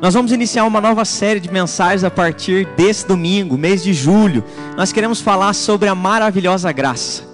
Nós vamos iniciar uma nova série de mensagens a partir desse domingo, mês de julho. Nós queremos falar sobre a maravilhosa graça.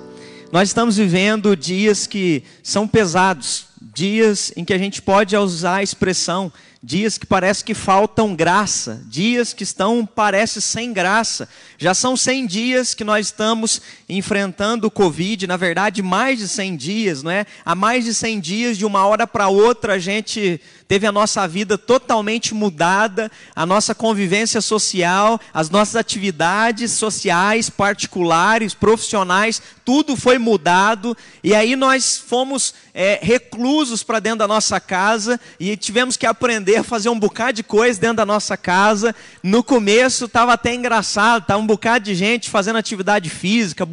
Nós estamos vivendo dias que são pesados, dias em que a gente pode usar a expressão dias que parece que faltam graça, dias que estão, parece, sem graça. Já são 100 dias que nós estamos enfrentando o Covid, na verdade, mais de 100 dias, não é? Há mais de 100 dias, de uma hora para outra, a gente teve a nossa vida totalmente mudada, a nossa convivência social, as nossas atividades sociais, particulares, profissionais, tudo foi mudado, e aí nós fomos é, reclusos para dentro da nossa casa e tivemos que aprender a fazer um bocado de coisa dentro da nossa casa. No começo estava até engraçado, estava um bocado de gente fazendo atividade física,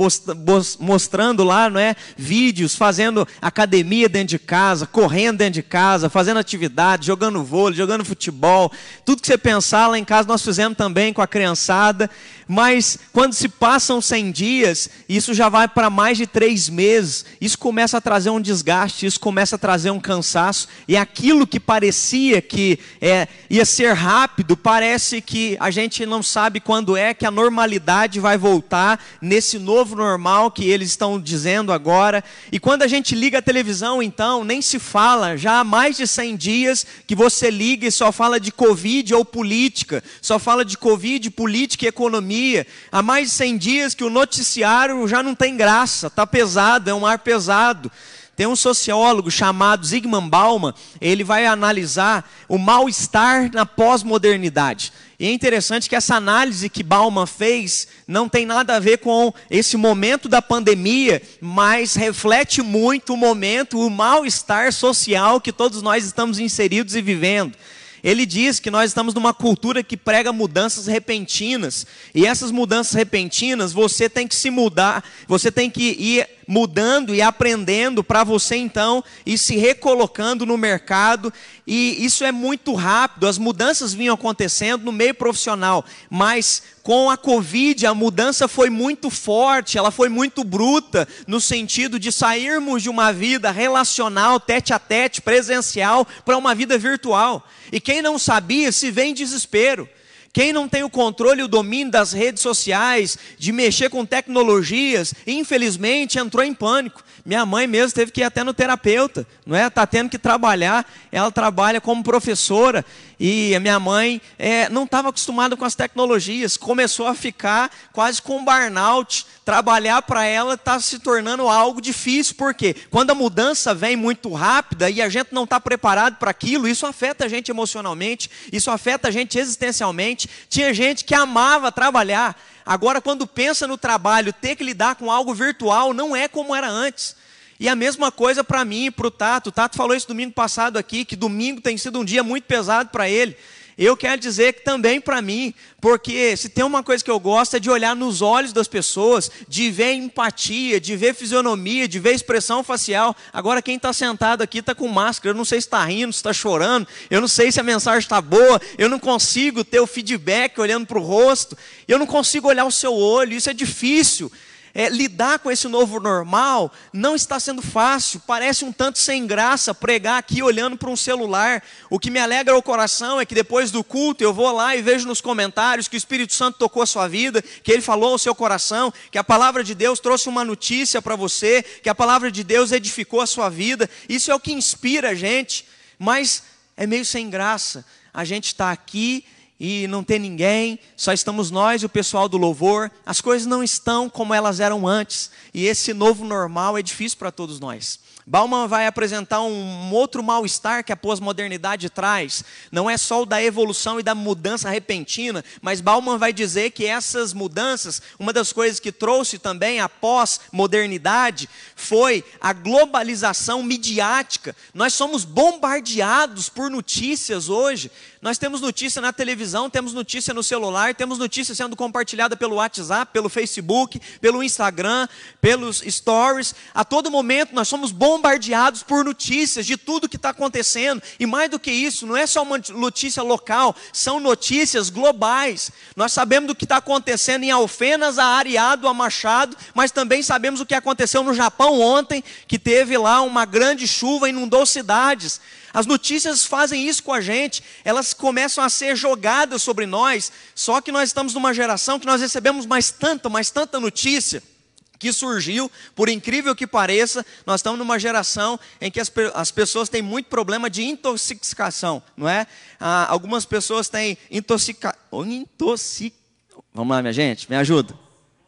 mostrando lá, não é, vídeos, fazendo academia dentro de casa, correndo dentro de casa, fazendo atividade, jogando vôlei, jogando futebol, tudo que você pensar lá em casa nós fizemos também com a criançada mas quando se passam 100 dias, isso já vai para mais de três meses, isso começa a trazer um desgaste, isso começa a trazer um cansaço, e aquilo que parecia que é, ia ser rápido, parece que a gente não sabe quando é que a normalidade vai voltar nesse novo normal que eles estão dizendo agora. E quando a gente liga a televisão, então, nem se fala, já há mais de 100 dias que você liga e só fala de Covid ou política, só fala de Covid, política e economia há mais de 100 dias que o noticiário já não tem graça, está pesado, é um ar pesado. Tem um sociólogo chamado Zygmunt Bauman, ele vai analisar o mal-estar na pós-modernidade. E é interessante que essa análise que Bauman fez não tem nada a ver com esse momento da pandemia, mas reflete muito o momento, o mal-estar social que todos nós estamos inseridos e vivendo. Ele diz que nós estamos numa cultura que prega mudanças repentinas. E essas mudanças repentinas, você tem que se mudar, você tem que ir mudando e aprendendo para você então ir se recolocando no mercado. E isso é muito rápido, as mudanças vinham acontecendo no meio profissional, mas com a Covid a mudança foi muito forte, ela foi muito bruta, no sentido de sairmos de uma vida relacional, tete a tete, presencial, para uma vida virtual. E quem não sabia se vê em desespero. Quem não tem o controle e o domínio das redes sociais, de mexer com tecnologias, infelizmente entrou em pânico. Minha mãe mesmo teve que ir até no terapeuta, não é? Está tendo que trabalhar. Ela trabalha como professora e a minha mãe é, não estava acostumada com as tecnologias, começou a ficar quase com burnout. Trabalhar para ela está se tornando algo difícil, porque quando a mudança vem muito rápida e a gente não está preparado para aquilo, isso afeta a gente emocionalmente, isso afeta a gente existencialmente. Tinha gente que amava trabalhar, agora, quando pensa no trabalho, ter que lidar com algo virtual não é como era antes. E a mesma coisa para mim e para o Tato. O Tato falou isso domingo passado aqui, que domingo tem sido um dia muito pesado para ele. Eu quero dizer que também para mim, porque se tem uma coisa que eu gosto é de olhar nos olhos das pessoas, de ver empatia, de ver fisionomia, de ver expressão facial. Agora, quem está sentado aqui está com máscara, eu não sei se está rindo, se está chorando, eu não sei se a mensagem está boa, eu não consigo ter o feedback olhando para o rosto, eu não consigo olhar o seu olho, isso é difícil é, lidar com esse novo normal não está sendo fácil, parece um tanto sem graça pregar aqui olhando para um celular. O que me alegra o coração é que depois do culto eu vou lá e vejo nos comentários que o Espírito Santo tocou a sua vida, que ele falou ao seu coração, que a palavra de Deus trouxe uma notícia para você, que a palavra de Deus edificou a sua vida. Isso é o que inspira a gente, mas é meio sem graça. A gente está aqui e não tem ninguém, só estamos nós e o pessoal do louvor. As coisas não estão como elas eram antes, e esse novo normal é difícil para todos nós. Bauman vai apresentar um outro mal-estar que a pós-modernidade traz. Não é só o da evolução e da mudança repentina, mas Bauman vai dizer que essas mudanças, uma das coisas que trouxe também a pós-modernidade, foi a globalização midiática. Nós somos bombardeados por notícias hoje. Nós temos notícia na televisão, temos notícia no celular, temos notícia sendo compartilhada pelo WhatsApp, pelo Facebook, pelo Instagram, pelos stories. A todo momento nós somos bombardeados por notícias de tudo que está acontecendo. E mais do que isso, não é só uma notícia local, são notícias globais. Nós sabemos do que está acontecendo em Alfenas, a Areado, a Machado, mas também sabemos o que aconteceu no Japão ontem, que teve lá uma grande chuva, inundou cidades. As notícias fazem isso com a gente, elas começam a ser jogadas sobre nós, só que nós estamos numa geração que nós recebemos mais tanta, mais tanta notícia que surgiu, por incrível que pareça, nós estamos numa geração em que as, as pessoas têm muito problema de intoxicação, não é? Ah, algumas pessoas têm intoxica, intoxic, vamos lá minha gente, me ajuda,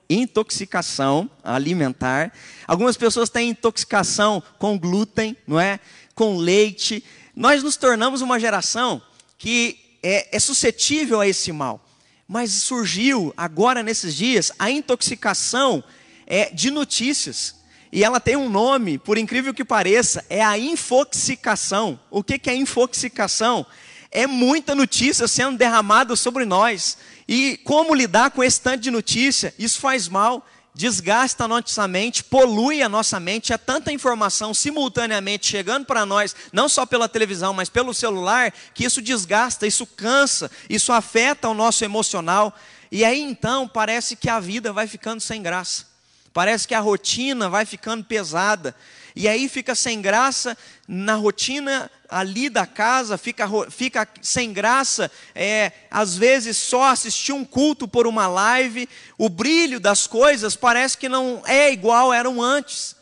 intoxicação alimentar, algumas pessoas têm intoxicação com glúten, não é? Com leite, nós nos tornamos uma geração que é, é suscetível a esse mal, mas surgiu agora nesses dias a intoxicação é, de notícias. E ela tem um nome, por incrível que pareça, é a infoxicação. O que, que é infoxicação? É muita notícia sendo derramada sobre nós. E como lidar com esse tanto de notícia? Isso faz mal, desgasta a nossa mente, polui a nossa mente. É tanta informação simultaneamente chegando para nós, não só pela televisão, mas pelo celular, que isso desgasta, isso cansa, isso afeta o nosso emocional. E aí então parece que a vida vai ficando sem graça. Parece que a rotina vai ficando pesada. E aí fica sem graça na rotina ali da casa, fica, fica sem graça, é, às vezes só assistir um culto por uma live, o brilho das coisas parece que não é igual eram antes.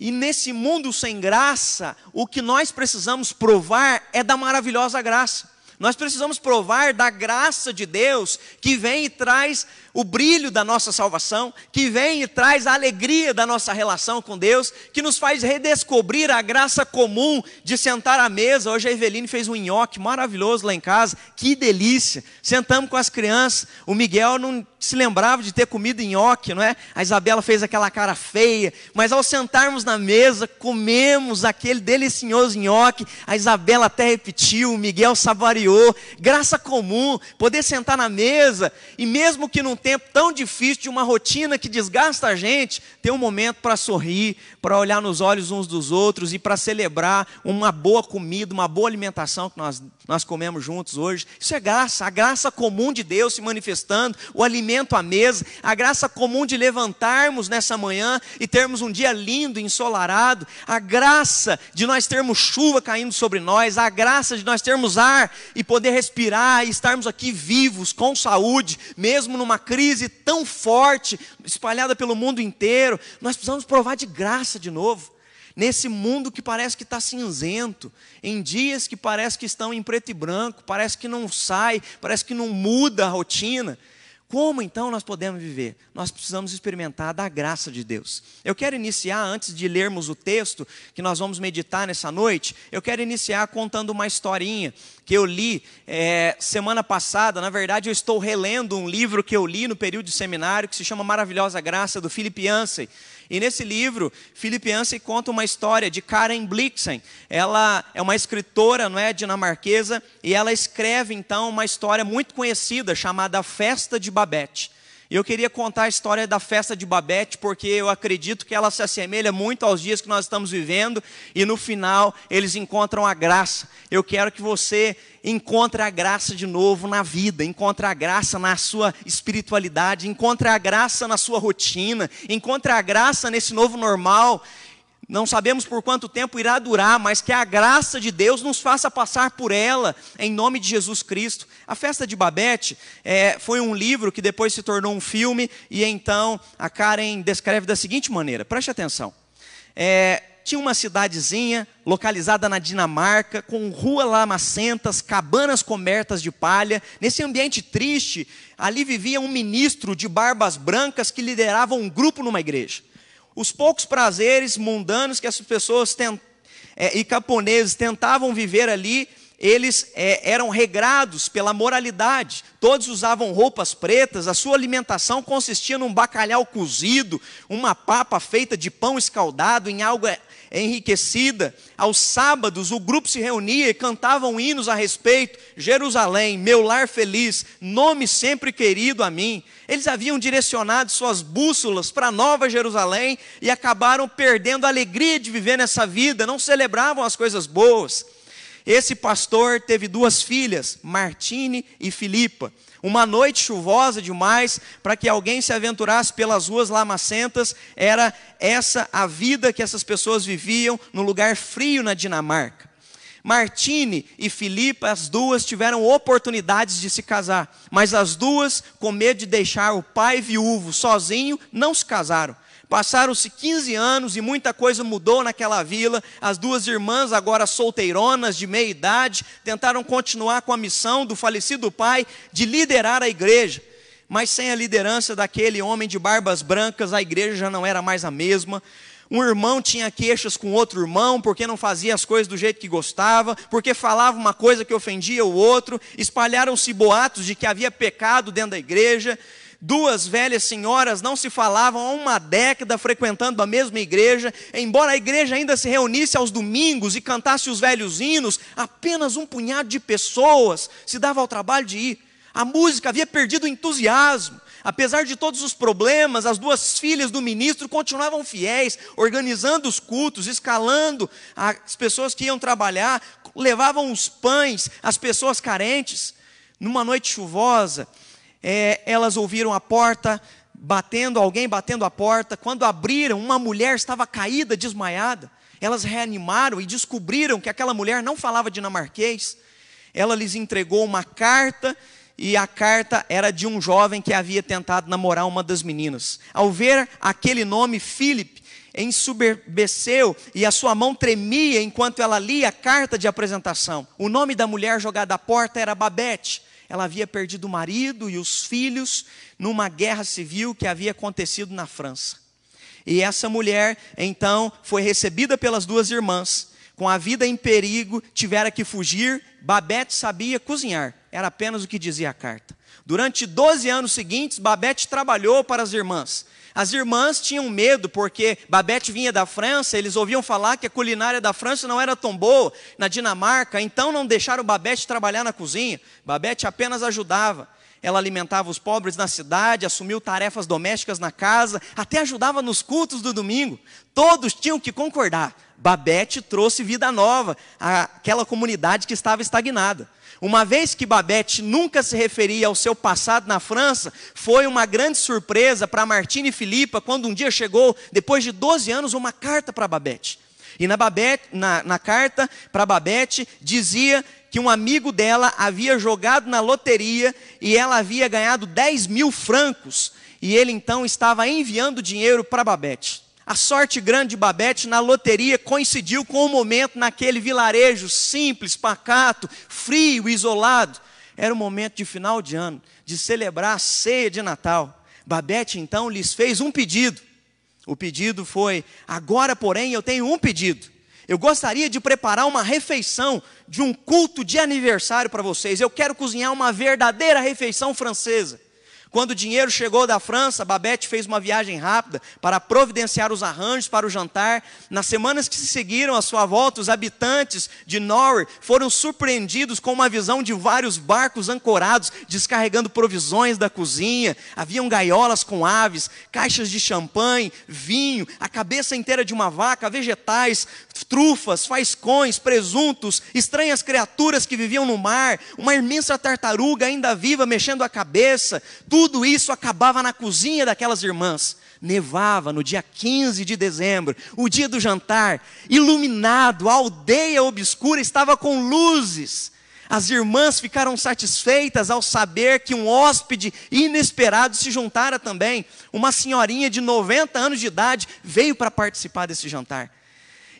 E nesse mundo sem graça, o que nós precisamos provar é da maravilhosa graça. Nós precisamos provar da graça de Deus que vem e traz o brilho da nossa salvação, que vem e traz a alegria da nossa relação com Deus, que nos faz redescobrir a graça comum de sentar à mesa. Hoje a Eveline fez um nhoque maravilhoso lá em casa, que delícia. Sentamos com as crianças, o Miguel não se lembrava de ter comido nhoque, não é? A Isabela fez aquela cara feia, mas ao sentarmos na mesa, comemos aquele delicioso nhoque, a Isabela até repetiu, o Miguel saboreou, graça comum, poder sentar na mesa, e mesmo que não tempo tão difícil, de uma rotina que desgasta a gente, ter um momento para sorrir, para olhar nos olhos uns dos outros e para celebrar uma boa comida, uma boa alimentação que nós, nós comemos juntos hoje. Isso é graça, a graça comum de Deus se manifestando, o alimento à mesa, a graça comum de levantarmos nessa manhã e termos um dia lindo, ensolarado, a graça de nós termos chuva caindo sobre nós, a graça de nós termos ar e poder respirar e estarmos aqui vivos, com saúde, mesmo numa crise tão forte, espalhada pelo mundo inteiro, nós precisamos provar de graça de novo. Nesse mundo que parece que está cinzento, em dias que parece que estão em preto e branco, parece que não sai, parece que não muda a rotina. Como então nós podemos viver? Nós precisamos experimentar da graça de Deus. Eu quero iniciar, antes de lermos o texto que nós vamos meditar nessa noite, eu quero iniciar contando uma historinha que eu li é, semana passada. Na verdade, eu estou relendo um livro que eu li no período de seminário, que se chama Maravilhosa Graça, do Philip Yancey. E nesse livro, Philip Yancey conta uma história de Karen Blixen. Ela é uma escritora, não é, dinamarquesa, e ela escreve então uma história muito conhecida chamada Festa de Babette. Eu queria contar a história da festa de Babette, porque eu acredito que ela se assemelha muito aos dias que nós estamos vivendo, e no final eles encontram a graça. Eu quero que você encontre a graça de novo na vida, encontre a graça na sua espiritualidade, encontre a graça na sua rotina, encontre a graça nesse novo normal não sabemos por quanto tempo irá durar, mas que a graça de Deus nos faça passar por ela, em nome de Jesus Cristo. A festa de Babette é, foi um livro que depois se tornou um filme, e então a Karen descreve da seguinte maneira: preste atenção. É, tinha uma cidadezinha localizada na Dinamarca, com ruas lamacentas, cabanas cobertas de palha. Nesse ambiente triste, ali vivia um ministro de barbas brancas que liderava um grupo numa igreja. Os poucos prazeres mundanos que as pessoas é, e camponeses tentavam viver ali, eles é, eram regrados pela moralidade. Todos usavam roupas pretas, a sua alimentação consistia num bacalhau cozido, uma papa feita de pão escaldado em algo enriquecida. Aos sábados, o grupo se reunia e cantavam hinos a respeito. Jerusalém, meu lar feliz, nome sempre querido a mim. Eles haviam direcionado suas bússolas para Nova Jerusalém e acabaram perdendo a alegria de viver nessa vida, não celebravam as coisas boas. Esse pastor teve duas filhas, Martine e Filipa. Uma noite chuvosa demais para que alguém se aventurasse pelas ruas lamacentas, era essa a vida que essas pessoas viviam no lugar frio na Dinamarca. Martine e Filipa, as duas tiveram oportunidades de se casar, mas as duas, com medo de deixar o pai viúvo sozinho, não se casaram. Passaram-se 15 anos e muita coisa mudou naquela vila. As duas irmãs, agora solteironas, de meia idade, tentaram continuar com a missão do falecido pai de liderar a igreja. Mas sem a liderança daquele homem de barbas brancas, a igreja já não era mais a mesma. Um irmão tinha queixas com outro irmão porque não fazia as coisas do jeito que gostava, porque falava uma coisa que ofendia o outro. Espalharam-se boatos de que havia pecado dentro da igreja. Duas velhas senhoras não se falavam há uma década frequentando a mesma igreja, embora a igreja ainda se reunisse aos domingos e cantasse os velhos hinos, apenas um punhado de pessoas se dava ao trabalho de ir. A música havia perdido o entusiasmo. Apesar de todos os problemas, as duas filhas do ministro continuavam fiéis, organizando os cultos, escalando as pessoas que iam trabalhar, levavam os pães às pessoas carentes. Numa noite chuvosa, é, elas ouviram a porta batendo, alguém batendo a porta. Quando abriram, uma mulher estava caída, desmaiada. Elas reanimaram e descobriram que aquela mulher não falava dinamarquês. Ela lhes entregou uma carta e a carta era de um jovem que havia tentado namorar uma das meninas. Ao ver aquele nome, Philip ensoberbeceu e a sua mão tremia enquanto ela lia a carta de apresentação. O nome da mulher jogada à porta era Babette. Ela havia perdido o marido e os filhos numa guerra civil que havia acontecido na França. E essa mulher, então, foi recebida pelas duas irmãs com a vida em perigo, tivera que fugir. Babette sabia cozinhar, era apenas o que dizia a carta. Durante 12 anos seguintes, Babette trabalhou para as irmãs. As irmãs tinham medo porque Babette vinha da França, eles ouviam falar que a culinária da França não era tão boa na Dinamarca, então não deixaram Babette trabalhar na cozinha. Babette apenas ajudava. Ela alimentava os pobres na cidade, assumiu tarefas domésticas na casa, até ajudava nos cultos do domingo. Todos tinham que concordar. Babette trouxe vida nova àquela comunidade que estava estagnada. Uma vez que Babette nunca se referia ao seu passado na França, foi uma grande surpresa para Martine e Filipa quando um dia chegou, depois de 12 anos, uma carta para Babette. E na, Babette, na, na carta para Babette dizia que um amigo dela havia jogado na loteria e ela havia ganhado 10 mil francos. E ele então estava enviando dinheiro para Babette. A sorte grande de Babette na loteria coincidiu com o momento naquele vilarejo simples, pacato, frio, isolado. Era o momento de final de ano, de celebrar a ceia de Natal. Babette então lhes fez um pedido. O pedido foi: agora, porém, eu tenho um pedido. Eu gostaria de preparar uma refeição de um culto de aniversário para vocês. Eu quero cozinhar uma verdadeira refeição francesa. Quando o dinheiro chegou da França, Babette fez uma viagem rápida para providenciar os arranjos para o jantar. Nas semanas que se seguiram à sua volta, os habitantes de Norway foram surpreendidos com uma visão de vários barcos ancorados, descarregando provisões da cozinha. Haviam gaiolas com aves, caixas de champanhe, vinho, a cabeça inteira de uma vaca, vegetais, trufas, faiscões, presuntos, estranhas criaturas que viviam no mar, uma imensa tartaruga ainda viva mexendo a cabeça. Tudo tudo isso acabava na cozinha daquelas irmãs. Nevava no dia 15 de dezembro, o dia do jantar, iluminado, a aldeia obscura estava com luzes. As irmãs ficaram satisfeitas ao saber que um hóspede inesperado se juntara também. Uma senhorinha de 90 anos de idade veio para participar desse jantar.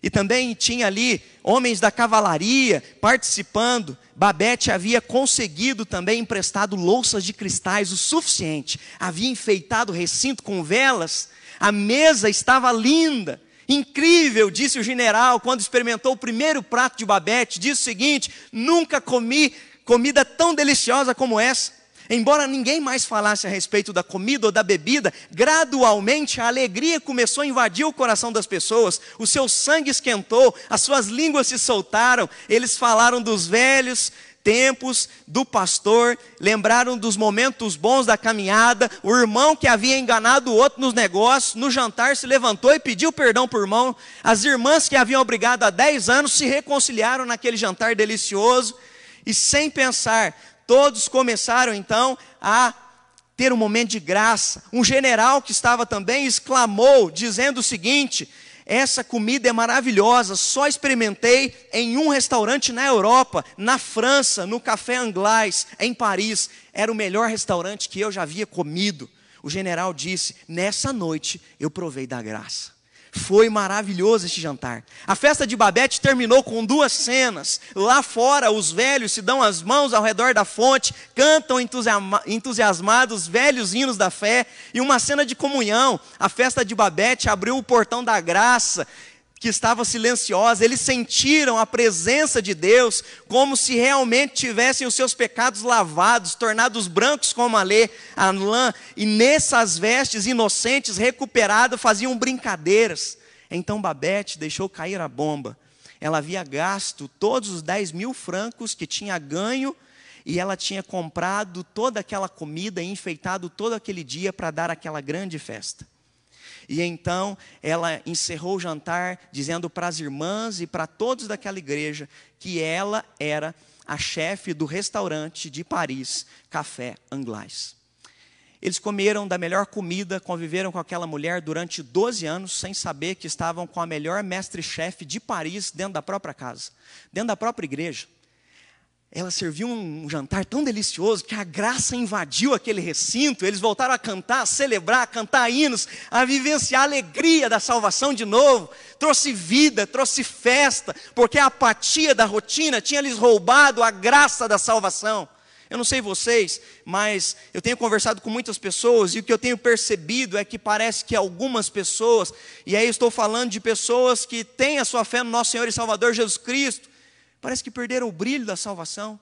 E também tinha ali homens da cavalaria participando. Babette havia conseguido também emprestado louças de cristais o suficiente. Havia enfeitado o recinto com velas. A mesa estava linda. Incrível, disse o general quando experimentou o primeiro prato de Babette. Disse o seguinte: nunca comi comida tão deliciosa como essa. Embora ninguém mais falasse a respeito da comida ou da bebida, gradualmente a alegria começou a invadir o coração das pessoas, o seu sangue esquentou, as suas línguas se soltaram, eles falaram dos velhos tempos do pastor, lembraram dos momentos bons da caminhada, o irmão que havia enganado o outro nos negócios, no jantar se levantou e pediu perdão por irmão, as irmãs que haviam obrigado há 10 anos se reconciliaram naquele jantar delicioso, e sem pensar, Todos começaram então a ter um momento de graça. Um general que estava também exclamou, dizendo o seguinte: essa comida é maravilhosa, só experimentei em um restaurante na Europa, na França, no Café Anglais, em Paris. Era o melhor restaurante que eu já havia comido. O general disse: Nessa noite eu provei da graça. Foi maravilhoso este jantar. A festa de Babete terminou com duas cenas. Lá fora, os velhos se dão as mãos ao redor da fonte, cantam entusiasmados velhos hinos da fé, e uma cena de comunhão. A festa de Babete abriu o portão da graça que estava silenciosa, eles sentiram a presença de Deus, como se realmente tivessem os seus pecados lavados, tornados brancos como a, lê, a lã, e nessas vestes inocentes, recuperadas, faziam brincadeiras. Então Babette deixou cair a bomba. Ela havia gasto todos os 10 mil francos que tinha ganho, e ela tinha comprado toda aquela comida e enfeitado todo aquele dia para dar aquela grande festa. E então ela encerrou o jantar dizendo para as irmãs e para todos daquela igreja que ela era a chefe do restaurante de Paris, Café Anglais. Eles comeram da melhor comida, conviveram com aquela mulher durante 12 anos, sem saber que estavam com a melhor mestre-chefe de Paris dentro da própria casa, dentro da própria igreja ela serviu um jantar tão delicioso que a graça invadiu aquele recinto. Eles voltaram a cantar, a celebrar, a cantar hinos, a vivenciar a alegria da salvação de novo. Trouxe vida, trouxe festa, porque a apatia da rotina tinha lhes roubado a graça da salvação. Eu não sei vocês, mas eu tenho conversado com muitas pessoas e o que eu tenho percebido é que parece que algumas pessoas, e aí estou falando de pessoas que têm a sua fé no nosso Senhor e Salvador Jesus Cristo, Parece que perderam o brilho da salvação.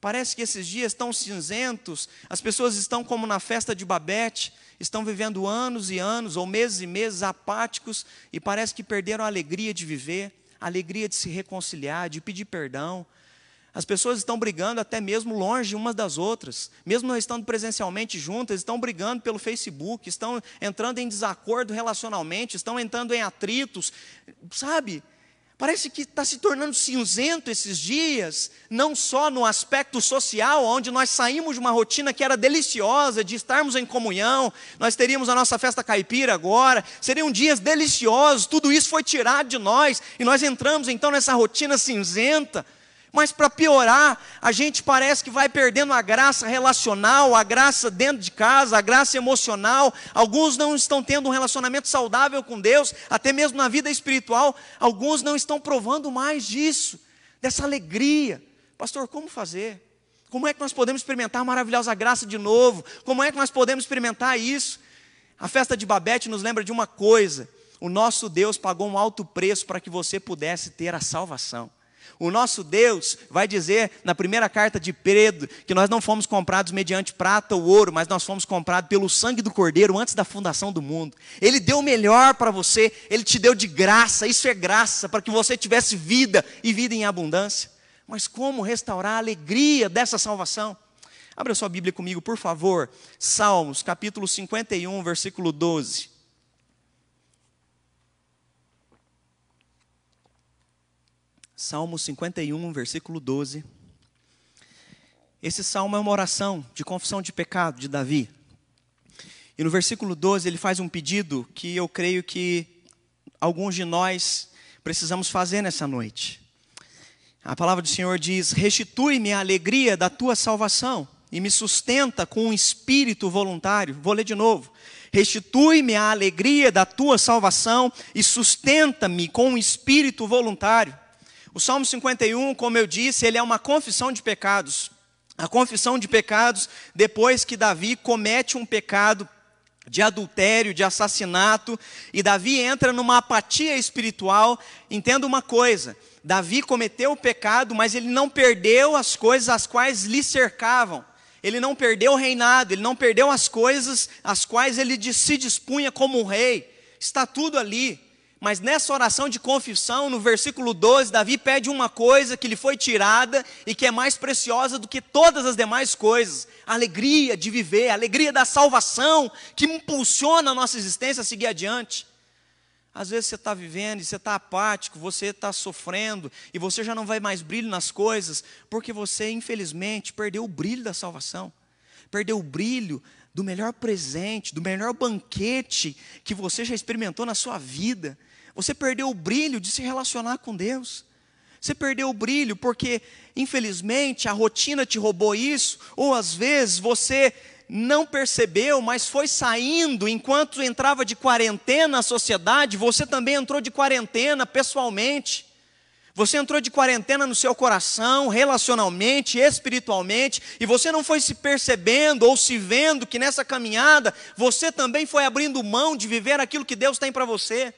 Parece que esses dias estão cinzentos, as pessoas estão como na festa de Babete, estão vivendo anos e anos, ou meses e meses apáticos, e parece que perderam a alegria de viver, a alegria de se reconciliar, de pedir perdão. As pessoas estão brigando até mesmo longe umas das outras, mesmo não estando presencialmente juntas, estão brigando pelo Facebook, estão entrando em desacordo relacionalmente, estão entrando em atritos, sabe? Parece que está se tornando cinzento esses dias, não só no aspecto social, onde nós saímos de uma rotina que era deliciosa, de estarmos em comunhão, nós teríamos a nossa festa caipira agora, seriam dias deliciosos, tudo isso foi tirado de nós, e nós entramos então nessa rotina cinzenta. Mas para piorar, a gente parece que vai perdendo a graça relacional, a graça dentro de casa, a graça emocional. Alguns não estão tendo um relacionamento saudável com Deus, até mesmo na vida espiritual. Alguns não estão provando mais disso, dessa alegria. Pastor, como fazer? Como é que nós podemos experimentar a maravilhosa graça de novo? Como é que nós podemos experimentar isso? A festa de Babete nos lembra de uma coisa: o nosso Deus pagou um alto preço para que você pudesse ter a salvação. O nosso Deus vai dizer na primeira carta de Pedro que nós não fomos comprados mediante prata ou ouro, mas nós fomos comprados pelo sangue do Cordeiro antes da fundação do mundo. Ele deu o melhor para você, ele te deu de graça, isso é graça, para que você tivesse vida e vida em abundância. Mas como restaurar a alegria dessa salvação? Abra sua Bíblia comigo, por favor. Salmos, capítulo 51, versículo 12. Salmo 51, versículo 12. Esse salmo é uma oração de confissão de pecado de Davi. E no versículo 12 ele faz um pedido que eu creio que alguns de nós precisamos fazer nessa noite. A palavra do Senhor diz: Restitui-me a alegria da tua salvação e me sustenta com um espírito voluntário. Vou ler de novo. Restitui-me a alegria da tua salvação e sustenta-me com um espírito voluntário. O Salmo 51, como eu disse, ele é uma confissão de pecados. A confissão de pecados depois que Davi comete um pecado de adultério, de assassinato, e Davi entra numa apatia espiritual. Entenda uma coisa: Davi cometeu o pecado, mas ele não perdeu as coisas as quais lhe cercavam. Ele não perdeu o reinado, ele não perdeu as coisas as quais ele se dispunha como um rei. Está tudo ali. Mas nessa oração de confissão, no versículo 12, Davi pede uma coisa que lhe foi tirada e que é mais preciosa do que todas as demais coisas: a alegria de viver, a alegria da salvação que impulsiona a nossa existência a seguir adiante. Às vezes você está vivendo e você está apático, você está sofrendo e você já não vai mais brilho nas coisas, porque você, infelizmente, perdeu o brilho da salvação, perdeu o brilho do melhor presente, do melhor banquete que você já experimentou na sua vida. Você perdeu o brilho de se relacionar com Deus. Você perdeu o brilho porque, infelizmente, a rotina te roubou isso, ou às vezes você não percebeu, mas foi saindo enquanto entrava de quarentena na sociedade, você também entrou de quarentena pessoalmente. Você entrou de quarentena no seu coração, relacionalmente, espiritualmente, e você não foi se percebendo ou se vendo que nessa caminhada você também foi abrindo mão de viver aquilo que Deus tem para você.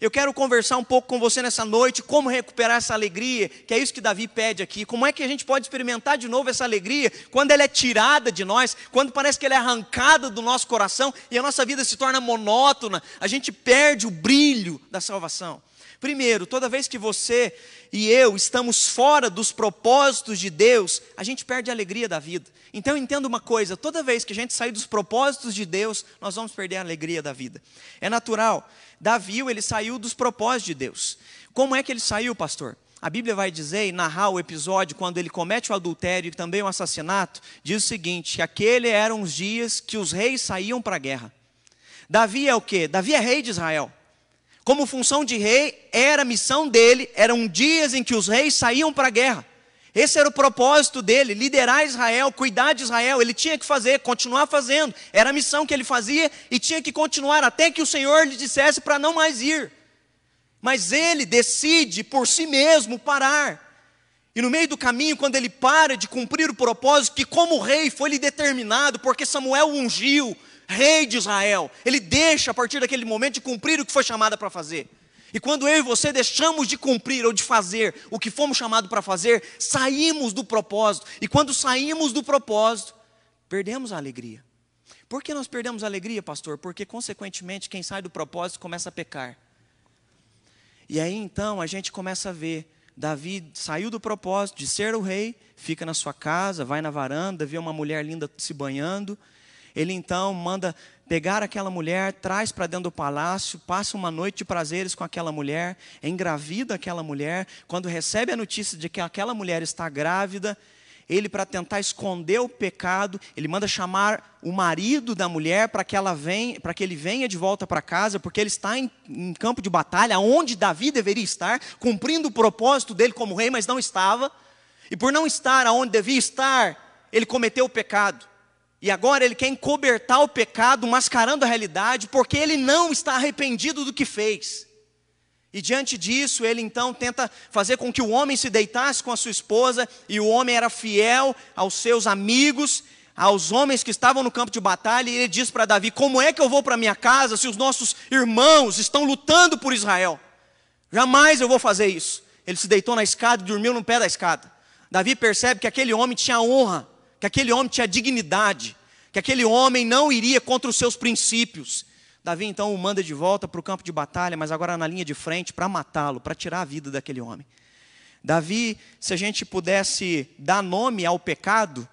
Eu quero conversar um pouco com você nessa noite, como recuperar essa alegria, que é isso que Davi pede aqui. Como é que a gente pode experimentar de novo essa alegria quando ela é tirada de nós, quando parece que ela é arrancada do nosso coração e a nossa vida se torna monótona, a gente perde o brilho da salvação. Primeiro, toda vez que você e eu estamos fora dos propósitos de Deus, a gente perde a alegria da vida. Então entenda uma coisa: toda vez que a gente sair dos propósitos de Deus, nós vamos perder a alegria da vida. É natural. Davi, ele saiu dos propósitos de Deus. Como é que ele saiu, pastor? A Bíblia vai dizer e narrar o episódio quando ele comete o adultério e também o assassinato, diz o seguinte: que aquele eram os dias que os reis saíam para a guerra. Davi é o quê? Davi é rei de Israel. Como função de rei, era a missão dele, eram dias em que os reis saíam para a guerra. Esse era o propósito dele, liderar Israel, cuidar de Israel. Ele tinha que fazer, continuar fazendo. Era a missão que ele fazia e tinha que continuar até que o Senhor lhe dissesse para não mais ir. Mas ele decide por si mesmo parar. E no meio do caminho, quando ele para de cumprir o propósito que, como rei, foi lhe determinado, porque Samuel ungiu, rei de Israel. Ele deixa a partir daquele momento de cumprir o que foi chamado para fazer. E quando eu e você deixamos de cumprir ou de fazer o que fomos chamados para fazer, saímos do propósito. E quando saímos do propósito, perdemos a alegria. Por que nós perdemos a alegria, pastor? Porque, consequentemente, quem sai do propósito começa a pecar. E aí então a gente começa a ver: Davi saiu do propósito de ser o rei, fica na sua casa, vai na varanda, vê uma mulher linda se banhando ele então manda pegar aquela mulher, traz para dentro do palácio, passa uma noite de prazeres com aquela mulher, engravida aquela mulher. Quando recebe a notícia de que aquela mulher está grávida, ele para tentar esconder o pecado, ele manda chamar o marido da mulher para que ela venha, para que ele venha de volta para casa, porque ele está em, em, campo de batalha, onde Davi deveria estar, cumprindo o propósito dele como rei, mas não estava. E por não estar aonde devia estar, ele cometeu o pecado. E agora ele quer encobertar o pecado, mascarando a realidade, porque ele não está arrependido do que fez. E diante disso, ele então tenta fazer com que o homem se deitasse com a sua esposa, e o homem era fiel aos seus amigos, aos homens que estavam no campo de batalha, e ele diz para Davi: Como é que eu vou para minha casa se os nossos irmãos estão lutando por Israel? Jamais eu vou fazer isso. Ele se deitou na escada e dormiu no pé da escada. Davi percebe que aquele homem tinha honra que aquele homem tinha dignidade, que aquele homem não iria contra os seus princípios. Davi então o manda de volta para o campo de batalha, mas agora na linha de frente para matá-lo, para tirar a vida daquele homem. Davi, se a gente pudesse dar nome ao pecado,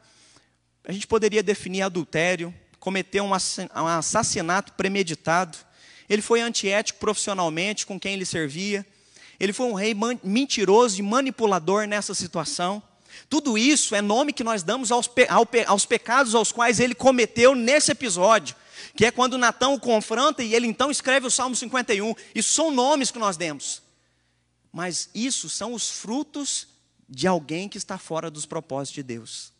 a gente poderia definir adultério, cometer um assassinato premeditado. Ele foi antiético profissionalmente com quem ele servia. Ele foi um rei mentiroso e manipulador nessa situação. Tudo isso é nome que nós damos aos, pe aos pecados aos quais ele cometeu nesse episódio, que é quando Natão o confronta e ele então escreve o Salmo 51. Isso são nomes que nós demos. Mas isso são os frutos de alguém que está fora dos propósitos de Deus.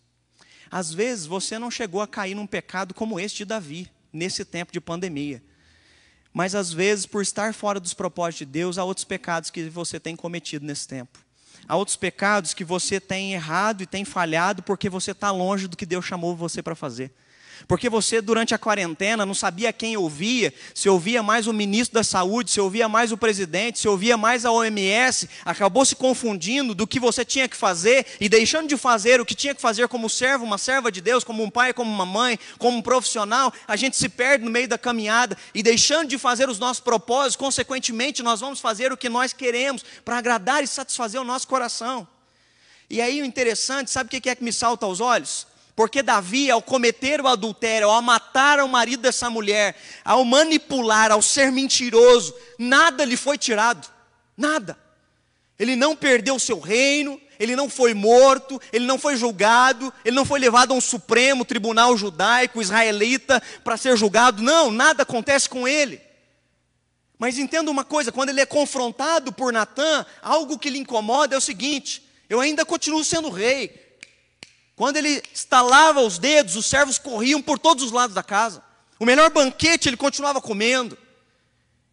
Às vezes você não chegou a cair num pecado como este de Davi, nesse tempo de pandemia. Mas às vezes, por estar fora dos propósitos de Deus, há outros pecados que você tem cometido nesse tempo. Há outros pecados que você tem errado e tem falhado porque você está longe do que Deus chamou você para fazer. Porque você, durante a quarentena, não sabia quem ouvia, se ouvia mais o ministro da saúde, se ouvia mais o presidente, se ouvia mais a OMS, acabou se confundindo do que você tinha que fazer e deixando de fazer o que tinha que fazer como servo, uma serva de Deus, como um pai, como uma mãe, como um profissional, a gente se perde no meio da caminhada e deixando de fazer os nossos propósitos, consequentemente, nós vamos fazer o que nós queremos para agradar e satisfazer o nosso coração. E aí o interessante, sabe o que é que me salta aos olhos? Porque Davi, ao cometer o adultério, ao matar o marido dessa mulher, ao manipular, ao ser mentiroso, nada lhe foi tirado. Nada. Ele não perdeu o seu reino, ele não foi morto, ele não foi julgado, ele não foi levado a um supremo tribunal judaico, israelita, para ser julgado. Não, nada acontece com ele. Mas entenda uma coisa: quando ele é confrontado por Natã, algo que lhe incomoda é o seguinte: eu ainda continuo sendo rei. Quando ele estalava os dedos, os servos corriam por todos os lados da casa. O melhor banquete ele continuava comendo.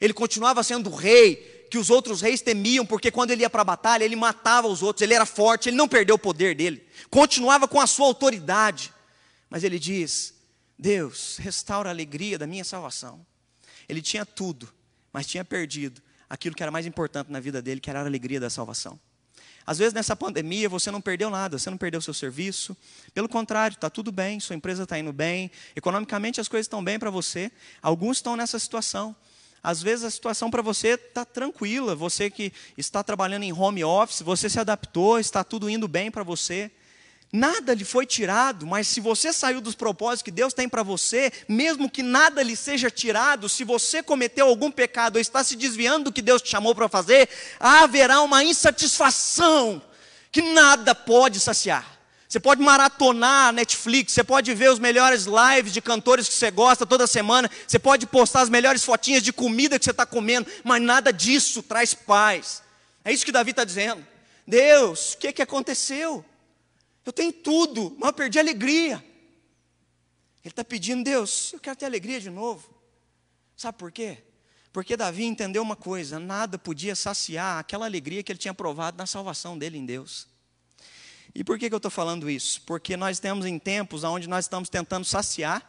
Ele continuava sendo rei, que os outros reis temiam, porque quando ele ia para a batalha, ele matava os outros, ele era forte, ele não perdeu o poder dele. Continuava com a sua autoridade. Mas ele diz: Deus, restaura a alegria da minha salvação. Ele tinha tudo, mas tinha perdido aquilo que era mais importante na vida dele, que era a alegria da salvação. Às vezes nessa pandemia você não perdeu nada, você não perdeu seu serviço. Pelo contrário, está tudo bem, sua empresa está indo bem, economicamente as coisas estão bem para você. Alguns estão nessa situação. Às vezes a situação para você está tranquila, você que está trabalhando em home office, você se adaptou, está tudo indo bem para você. Nada lhe foi tirado, mas se você saiu dos propósitos que Deus tem para você, mesmo que nada lhe seja tirado, se você cometeu algum pecado ou está se desviando do que Deus te chamou para fazer, haverá uma insatisfação que nada pode saciar. Você pode maratonar a Netflix, você pode ver os melhores lives de cantores que você gosta toda semana, você pode postar as melhores fotinhas de comida que você está comendo, mas nada disso traz paz. É isso que Davi está dizendo. Deus, o que, que aconteceu? Eu tenho tudo, mas eu perdi a alegria. Ele está pedindo, Deus, eu quero ter alegria de novo. Sabe por quê? Porque Davi entendeu uma coisa: nada podia saciar aquela alegria que ele tinha provado na salvação dele em Deus. E por que, que eu estou falando isso? Porque nós temos em tempos onde nós estamos tentando saciar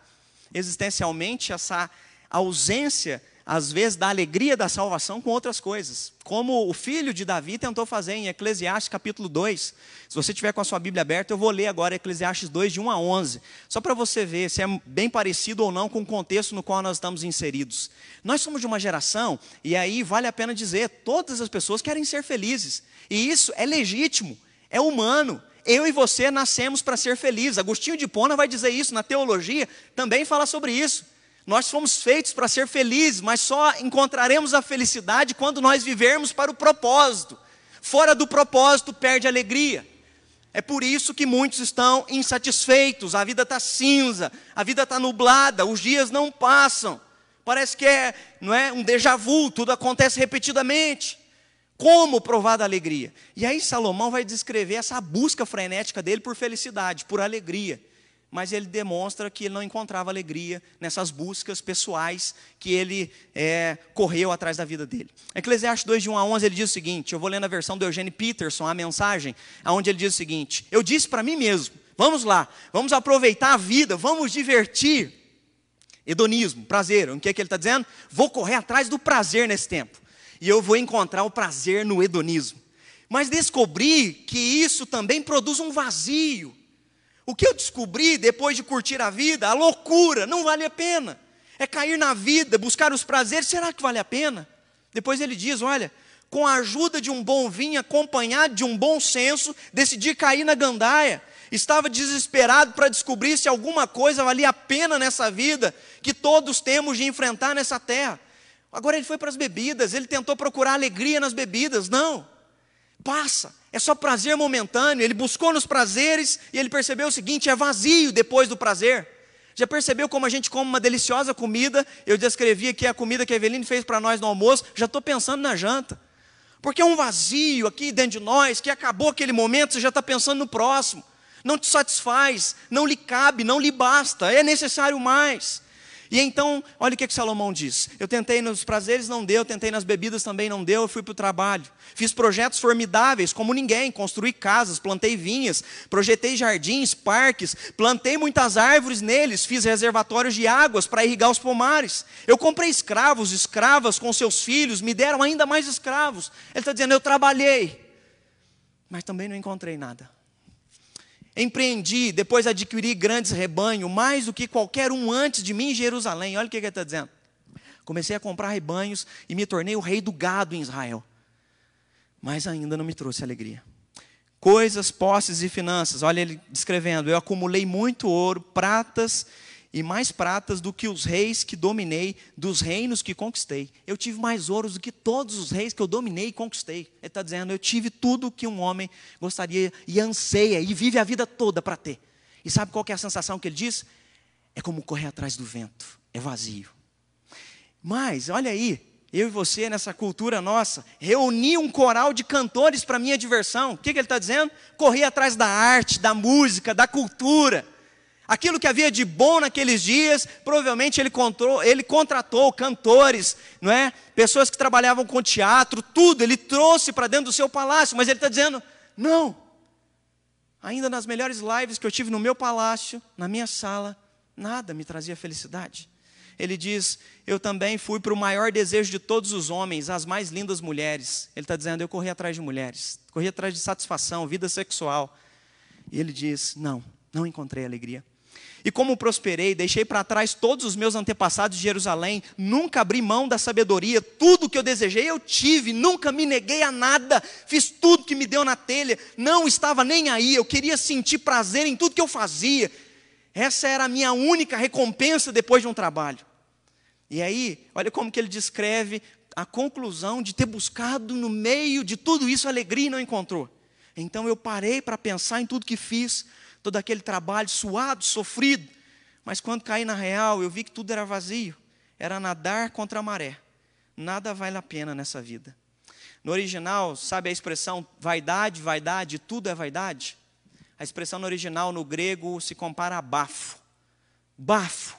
existencialmente essa ausência às vezes, da alegria da salvação com outras coisas, como o filho de Davi tentou fazer em Eclesiastes capítulo 2. Se você tiver com a sua Bíblia aberta, eu vou ler agora Eclesiastes 2, de 1 a 11, só para você ver se é bem parecido ou não com o contexto no qual nós estamos inseridos. Nós somos de uma geração, e aí vale a pena dizer, todas as pessoas querem ser felizes, e isso é legítimo, é humano, eu e você nascemos para ser felizes. Agostinho de Pona vai dizer isso na teologia, também fala sobre isso. Nós fomos feitos para ser felizes, mas só encontraremos a felicidade quando nós vivermos para o propósito. Fora do propósito, perde a alegria. É por isso que muitos estão insatisfeitos, a vida está cinza, a vida está nublada, os dias não passam. Parece que é, não é um déjà vu, tudo acontece repetidamente. Como provar da alegria? E aí Salomão vai descrever essa busca frenética dele por felicidade, por alegria mas ele demonstra que ele não encontrava alegria nessas buscas pessoais que ele é, correu atrás da vida dele. Eclesiastes 2, de 1 a 11, ele diz o seguinte: eu vou ler na versão do Eugênio Peterson a mensagem, onde ele diz o seguinte: Eu disse para mim mesmo, vamos lá, vamos aproveitar a vida, vamos divertir. Hedonismo, prazer, o que, é que ele está dizendo? Vou correr atrás do prazer nesse tempo, e eu vou encontrar o prazer no hedonismo. Mas descobri que isso também produz um vazio o que eu descobri depois de curtir a vida, a loucura, não vale a pena. É cair na vida, buscar os prazeres, será que vale a pena? Depois ele diz: olha, com a ajuda de um bom vinho, acompanhado de um bom senso, decidi cair na gandaia. Estava desesperado para descobrir se alguma coisa valia a pena nessa vida que todos temos de enfrentar nessa terra. Agora ele foi para as bebidas, ele tentou procurar alegria nas bebidas. Não, passa. É só prazer momentâneo. Ele buscou nos prazeres e ele percebeu o seguinte: é vazio depois do prazer. Já percebeu como a gente come uma deliciosa comida? Eu descrevi aqui a comida que a Eveline fez para nós no almoço, já estou pensando na janta. Porque é um vazio aqui dentro de nós, que acabou aquele momento, você já está pensando no próximo. Não te satisfaz, não lhe cabe, não lhe basta, é necessário mais. E então, olha o que, que Salomão diz: Eu tentei nos prazeres, não deu, tentei nas bebidas também não deu, eu fui para o trabalho. Fiz projetos formidáveis, como ninguém, construí casas, plantei vinhas, projetei jardins, parques, plantei muitas árvores neles, fiz reservatórios de águas para irrigar os pomares. Eu comprei escravos, escravas com seus filhos, me deram ainda mais escravos. Ele está dizendo: Eu trabalhei, mas também não encontrei nada. Empreendi, depois adquiri grandes rebanhos, mais do que qualquer um antes de mim em Jerusalém. Olha o que ele está dizendo. Comecei a comprar rebanhos e me tornei o rei do gado em Israel. Mas ainda não me trouxe alegria. Coisas, posses e finanças. Olha ele descrevendo: Eu acumulei muito ouro, pratas e mais pratas do que os reis que dominei, dos reinos que conquistei. Eu tive mais ouros do que todos os reis que eu dominei e conquistei. Ele está dizendo: eu tive tudo que um homem gostaria e anseia e vive a vida toda para ter. E sabe qual é a sensação que ele diz? É como correr atrás do vento, é vazio. Mas, olha aí, eu e você, nessa cultura nossa, reunir um coral de cantores para minha diversão. O que, que ele está dizendo? Correr atrás da arte, da música, da cultura. Aquilo que havia de bom naqueles dias, provavelmente ele, controu, ele contratou cantores, não é? pessoas que trabalhavam com teatro, tudo, ele trouxe para dentro do seu palácio, mas ele está dizendo: não. Ainda nas melhores lives que eu tive no meu palácio, na minha sala, nada me trazia felicidade ele diz: Eu também fui para o maior desejo de todos os homens, as mais lindas mulheres. Ele está dizendo: Eu corri atrás de mulheres, corri atrás de satisfação, vida sexual. E ele diz: Não, não encontrei alegria. E como prosperei, deixei para trás todos os meus antepassados de Jerusalém, nunca abri mão da sabedoria, tudo que eu desejei eu tive, nunca me neguei a nada, fiz tudo que me deu na telha, não estava nem aí, eu queria sentir prazer em tudo que eu fazia. Essa era a minha única recompensa depois de um trabalho. E aí, olha como que ele descreve a conclusão de ter buscado no meio de tudo isso alegria e não encontrou. Então eu parei para pensar em tudo que fiz, todo aquele trabalho suado, sofrido. Mas quando caí na real, eu vi que tudo era vazio. Era nadar contra a maré. Nada vale a pena nessa vida. No original, sabe a expressão vaidade, vaidade, tudo é vaidade? A expressão no original, no grego, se compara a bafo. Bafo.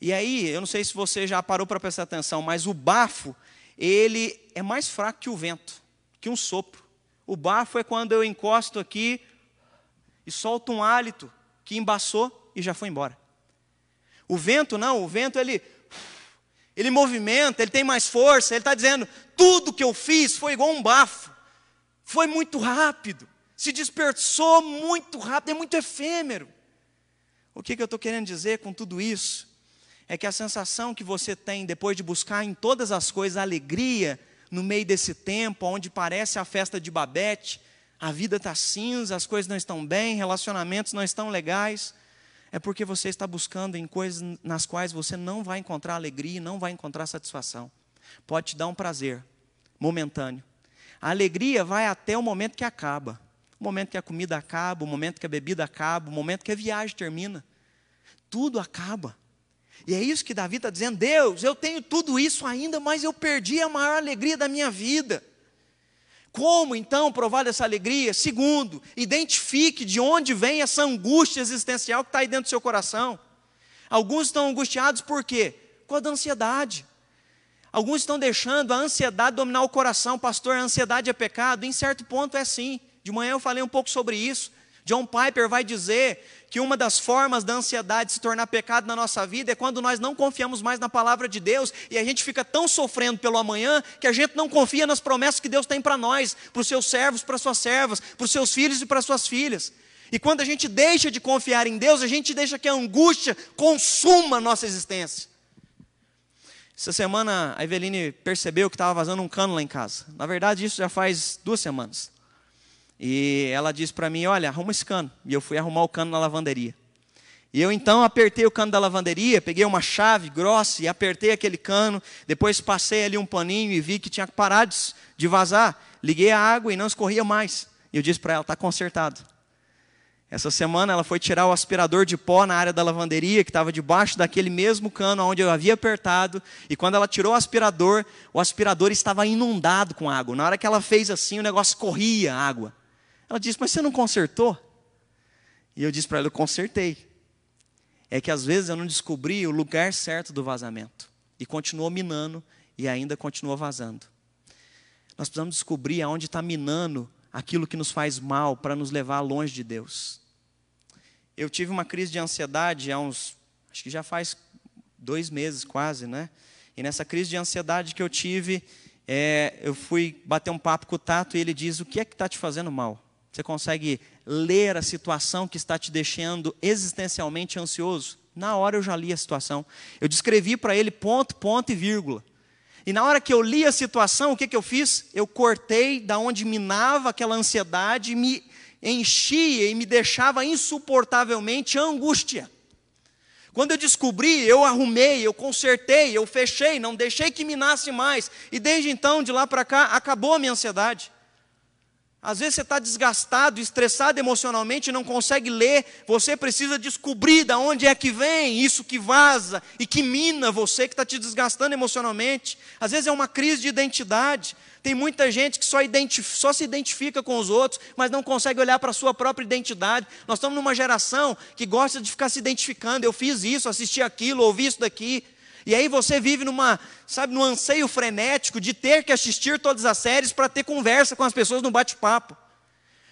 E aí, eu não sei se você já parou para prestar atenção, mas o bafo, ele é mais fraco que o vento, que um sopro. O bafo é quando eu encosto aqui e solto um hálito que embaçou e já foi embora. O vento não, o vento ele ele movimenta, ele tem mais força, ele está dizendo, tudo que eu fiz foi igual um bafo, foi muito rápido, se dispersou muito rápido, é muito efêmero. O que, que eu estou querendo dizer com tudo isso? é que a sensação que você tem depois de buscar em todas as coisas alegria, no meio desse tempo, onde parece a festa de Babette, a vida está cinza, as coisas não estão bem, relacionamentos não estão legais, é porque você está buscando em coisas nas quais você não vai encontrar alegria, não vai encontrar satisfação. Pode te dar um prazer momentâneo. A alegria vai até o momento que acaba. O momento que a comida acaba, o momento que a bebida acaba, o momento que a viagem termina. Tudo acaba. E é isso que Davi está dizendo: Deus, eu tenho tudo isso ainda, mas eu perdi a maior alegria da minha vida. Como então provar dessa alegria? Segundo, identifique de onde vem essa angústia existencial que está aí dentro do seu coração. Alguns estão angustiados por quê? Com a da ansiedade. Alguns estão deixando a ansiedade dominar o coração. Pastor, a ansiedade é pecado? Em certo ponto é sim. De manhã eu falei um pouco sobre isso. John Piper vai dizer que uma das formas da ansiedade se tornar pecado na nossa vida é quando nós não confiamos mais na palavra de Deus e a gente fica tão sofrendo pelo amanhã que a gente não confia nas promessas que Deus tem para nós, para os seus servos, para as suas servas, para os seus filhos e para as suas filhas. E quando a gente deixa de confiar em Deus, a gente deixa que a angústia consuma a nossa existência. Essa semana a Eveline percebeu que estava vazando um cano lá em casa. Na verdade, isso já faz duas semanas. E ela disse para mim: Olha, arruma esse cano. E eu fui arrumar o cano na lavanderia. E eu então apertei o cano da lavanderia, peguei uma chave grossa e apertei aquele cano. Depois passei ali um paninho e vi que tinha parar de vazar. Liguei a água e não escorria mais. E eu disse para ela: Está consertado. Essa semana ela foi tirar o aspirador de pó na área da lavanderia, que estava debaixo daquele mesmo cano onde eu havia apertado. E quando ela tirou o aspirador, o aspirador estava inundado com água. Na hora que ela fez assim, o negócio corria água. Ela disse: Mas você não consertou? E eu disse para ela: Eu consertei. É que às vezes eu não descobri o lugar certo do vazamento. E continuou minando e ainda continua vazando. Nós precisamos descobrir aonde está minando aquilo que nos faz mal para nos levar longe de Deus. Eu tive uma crise de ansiedade há uns, acho que já faz dois meses quase, né? E nessa crise de ansiedade que eu tive, é, eu fui bater um papo com o Tato e ele diz: O que é que está te fazendo mal? Você consegue ler a situação que está te deixando existencialmente ansioso? Na hora eu já li a situação. Eu descrevi para ele ponto, ponto e vírgula. E na hora que eu li a situação, o que, que eu fiz? Eu cortei da onde minava aquela ansiedade, me enchia e me deixava insuportavelmente angústia. Quando eu descobri, eu arrumei, eu consertei, eu fechei, não deixei que minasse mais. E desde então, de lá para cá, acabou a minha ansiedade. Às vezes você está desgastado, estressado emocionalmente não consegue ler. Você precisa descobrir de onde é que vem isso que vaza e que mina você que está te desgastando emocionalmente. Às vezes é uma crise de identidade. Tem muita gente que só, só se identifica com os outros, mas não consegue olhar para a sua própria identidade. Nós estamos numa geração que gosta de ficar se identificando. Eu fiz isso, assisti aquilo, ouvi isso daqui. E aí você vive numa, sabe, num anseio frenético de ter que assistir todas as séries para ter conversa com as pessoas no bate-papo.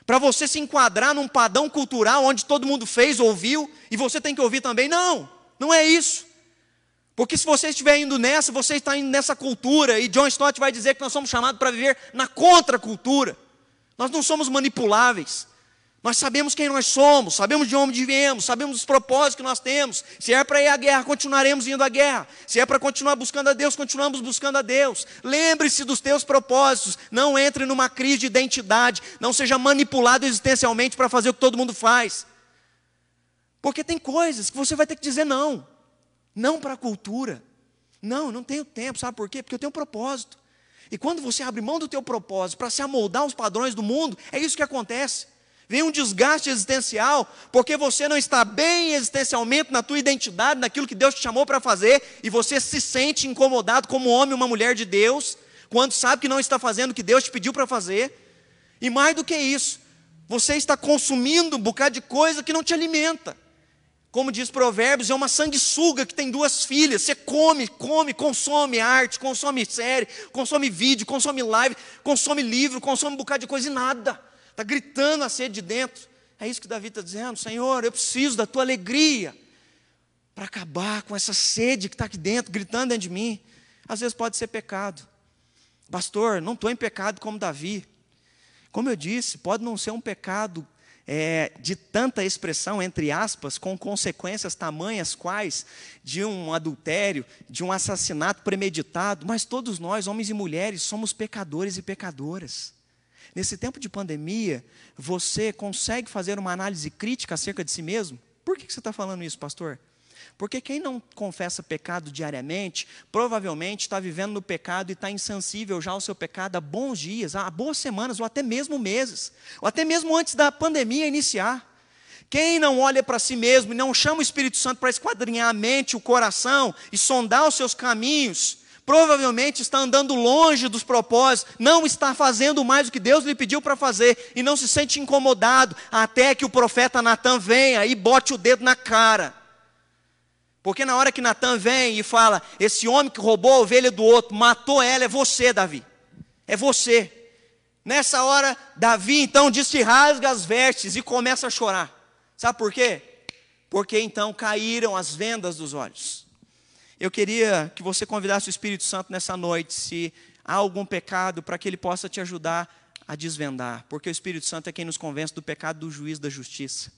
Para você se enquadrar num padrão cultural onde todo mundo fez, ouviu, e você tem que ouvir também. Não, não é isso. Porque se você estiver indo nessa, você está indo nessa cultura, e John Stott vai dizer que nós somos chamados para viver na contracultura. Nós não somos manipuláveis. Nós sabemos quem nós somos, sabemos de onde viemos, sabemos os propósitos que nós temos. Se é para ir à guerra, continuaremos indo à guerra. Se é para continuar buscando a Deus, continuamos buscando a Deus. Lembre-se dos teus propósitos. Não entre numa crise de identidade. Não seja manipulado existencialmente para fazer o que todo mundo faz. Porque tem coisas que você vai ter que dizer não. Não para a cultura. Não, não tenho tempo. Sabe por quê? Porque eu tenho um propósito. E quando você abre mão do teu propósito para se amoldar aos padrões do mundo, é isso que acontece. Vem um desgaste existencial, porque você não está bem existencialmente na tua identidade, naquilo que Deus te chamou para fazer, e você se sente incomodado como homem ou uma mulher de Deus, quando sabe que não está fazendo o que Deus te pediu para fazer. E mais do que isso, você está consumindo um bocado de coisa que não te alimenta. Como diz Provérbios, é uma sanguessuga que tem duas filhas. Você come, come, consome arte, consome série, consome vídeo, consome live, consome livro, consome um bocado de coisa e nada está gritando a sede de dentro. É isso que Davi está dizendo: Senhor, eu preciso da tua alegria para acabar com essa sede que está aqui dentro, gritando dentro de mim. Às vezes pode ser pecado. Pastor, não estou em pecado como Davi. Como eu disse, pode não ser um pecado é, de tanta expressão, entre aspas, com consequências tamanhas quais de um adultério, de um assassinato premeditado, mas todos nós, homens e mulheres, somos pecadores e pecadoras. Nesse tempo de pandemia, você consegue fazer uma análise crítica acerca de si mesmo? Por que você está falando isso, pastor? Porque quem não confessa pecado diariamente, provavelmente está vivendo no pecado e está insensível já ao seu pecado há bons dias, há boas semanas, ou até mesmo meses, ou até mesmo antes da pandemia iniciar. Quem não olha para si mesmo e não chama o Espírito Santo para esquadrinhar a mente, o coração e sondar os seus caminhos, provavelmente está andando longe dos propósitos, não está fazendo mais o que Deus lhe pediu para fazer e não se sente incomodado até que o profeta Natan venha e bote o dedo na cara. Porque na hora que Natan vem e fala: Esse homem que roubou a ovelha do outro, matou ela, é você, Davi. É você. Nessa hora, Davi então diz que rasga as vestes e começa a chorar. Sabe por quê? Porque então caíram as vendas dos olhos. Eu queria que você convidasse o Espírito Santo nessa noite, se há algum pecado, para que ele possa te ajudar a desvendar, porque o Espírito Santo é quem nos convence do pecado, do juízo, da justiça.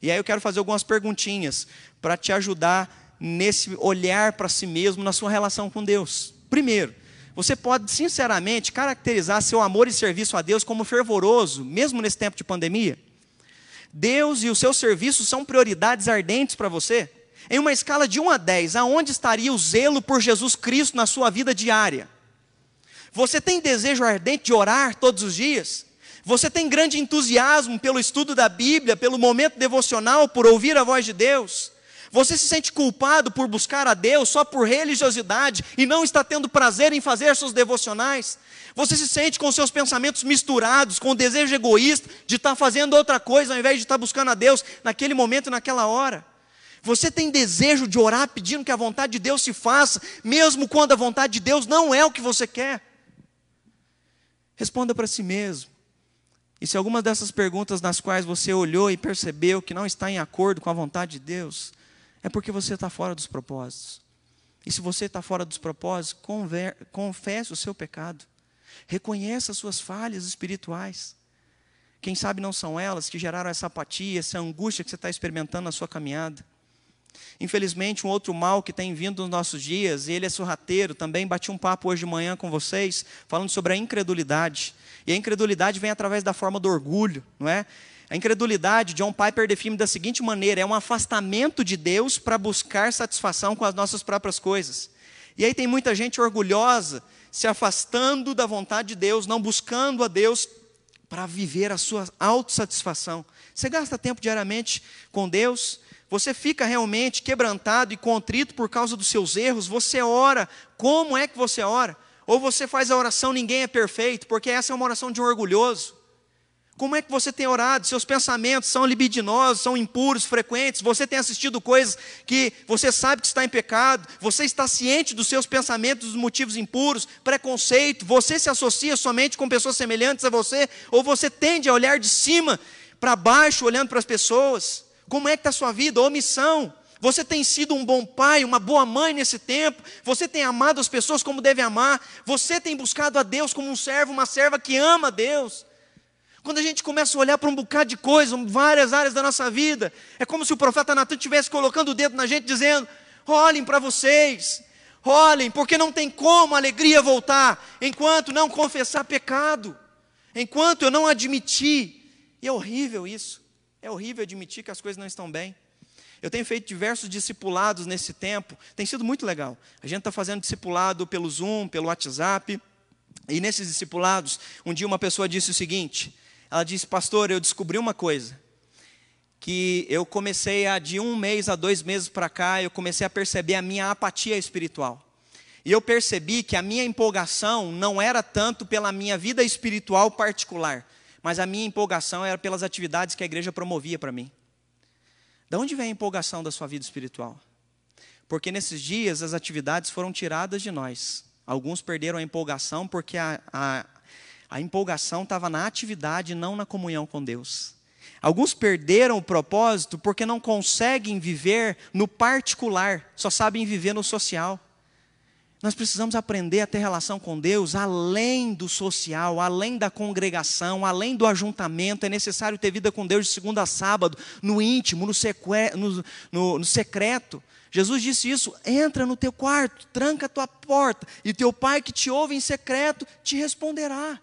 E aí eu quero fazer algumas perguntinhas para te ajudar nesse olhar para si mesmo, na sua relação com Deus. Primeiro, você pode sinceramente caracterizar seu amor e serviço a Deus como fervoroso, mesmo nesse tempo de pandemia? Deus e o seu serviço são prioridades ardentes para você? Em uma escala de 1 a 10, aonde estaria o zelo por Jesus Cristo na sua vida diária? Você tem desejo ardente de orar todos os dias? Você tem grande entusiasmo pelo estudo da Bíblia, pelo momento devocional, por ouvir a voz de Deus? Você se sente culpado por buscar a Deus só por religiosidade e não está tendo prazer em fazer seus devocionais? Você se sente com seus pensamentos misturados, com o desejo egoísta de estar fazendo outra coisa ao invés de estar buscando a Deus naquele momento e naquela hora? Você tem desejo de orar pedindo que a vontade de Deus se faça, mesmo quando a vontade de Deus não é o que você quer? Responda para si mesmo. E se algumas dessas perguntas nas quais você olhou e percebeu que não está em acordo com a vontade de Deus, é porque você está fora dos propósitos. E se você está fora dos propósitos, conver, confesse o seu pecado. Reconheça as suas falhas espirituais. Quem sabe não são elas que geraram essa apatia, essa angústia que você está experimentando na sua caminhada. Infelizmente, um outro mal que tem vindo nos nossos dias, e ele é sorrateiro, também bati um papo hoje de manhã com vocês, falando sobre a incredulidade. E a incredulidade vem através da forma do orgulho, não é? A incredulidade, John Piper define da seguinte maneira: é um afastamento de Deus para buscar satisfação com as nossas próprias coisas. E aí tem muita gente orgulhosa, se afastando da vontade de Deus, não buscando a Deus para viver a sua autossatisfação. Você gasta tempo diariamente com Deus, você fica realmente quebrantado e contrito por causa dos seus erros, você ora, como é que você ora? Ou você faz a oração, ninguém é perfeito, porque essa é uma oração de um orgulhoso. Como é que você tem orado? Seus pensamentos são libidinosos, são impuros, frequentes. Você tem assistido coisas que você sabe que está em pecado. Você está ciente dos seus pensamentos, dos motivos impuros, preconceito. Você se associa somente com pessoas semelhantes a você? Ou você tende a olhar de cima para baixo, olhando para as pessoas? Como é que está a sua vida? Omissão. Você tem sido um bom pai, uma boa mãe nesse tempo. Você tem amado as pessoas como deve amar. Você tem buscado a Deus como um servo, uma serva que ama a Deus. Quando a gente começa a olhar para um bocado de coisa, várias áreas da nossa vida, é como se o profeta Natan estivesse colocando o dedo na gente, dizendo: olhem para vocês, olhem, porque não tem como a alegria voltar enquanto não confessar pecado, enquanto eu não admitir. E é horrível isso, é horrível admitir que as coisas não estão bem. Eu tenho feito diversos discipulados nesse tempo, tem sido muito legal. A gente está fazendo discipulado pelo Zoom, pelo WhatsApp, e nesses discipulados, um dia uma pessoa disse o seguinte: ela disse, pastor, eu descobri uma coisa. Que eu comecei a, de um mês a dois meses para cá, eu comecei a perceber a minha apatia espiritual. E eu percebi que a minha empolgação não era tanto pela minha vida espiritual particular, mas a minha empolgação era pelas atividades que a igreja promovia para mim. De onde vem a empolgação da sua vida espiritual? Porque nesses dias as atividades foram tiradas de nós. Alguns perderam a empolgação porque a, a, a empolgação estava na atividade, não na comunhão com Deus. Alguns perderam o propósito porque não conseguem viver no particular, só sabem viver no social. Nós precisamos aprender a ter relação com Deus além do social, além da congregação, além do ajuntamento. É necessário ter vida com Deus de segunda a sábado, no íntimo, no, no, no, no secreto. Jesus disse isso: entra no teu quarto, tranca a tua porta, e teu pai que te ouve em secreto te responderá.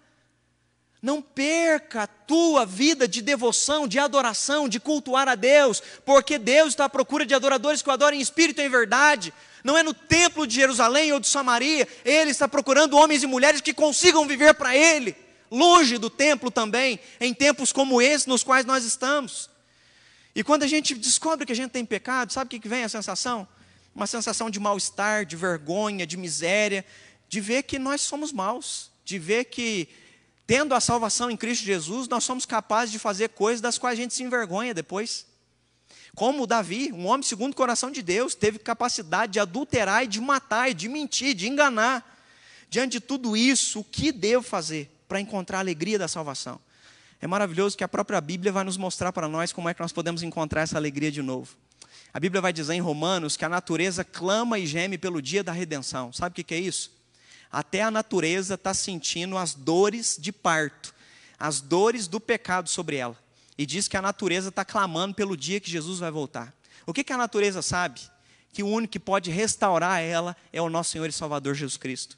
Não perca a tua vida de devoção, de adoração, de cultuar a Deus, porque Deus está à procura de adoradores que o adorem em espírito e em verdade. Não é no templo de Jerusalém ou de Samaria, Ele está procurando homens e mulheres que consigam viver para Ele, longe do templo também, em tempos como esse nos quais nós estamos. E quando a gente descobre que a gente tem pecado, sabe o que vem a sensação? Uma sensação de mal-estar, de vergonha, de miséria, de ver que nós somos maus, de ver que Tendo a salvação em Cristo Jesus, nós somos capazes de fazer coisas das quais a gente se envergonha depois. Como Davi, um homem segundo o coração de Deus, teve capacidade de adulterar e de matar, e de mentir, de enganar. Diante de tudo isso, o que devo fazer para encontrar a alegria da salvação? É maravilhoso que a própria Bíblia vai nos mostrar para nós como é que nós podemos encontrar essa alegria de novo. A Bíblia vai dizer em Romanos que a natureza clama e geme pelo dia da redenção. Sabe o que é isso? Até a natureza está sentindo as dores de parto, as dores do pecado sobre ela. E diz que a natureza está clamando pelo dia que Jesus vai voltar. O que, que a natureza sabe? Que o único que pode restaurar ela é o nosso Senhor e Salvador Jesus Cristo.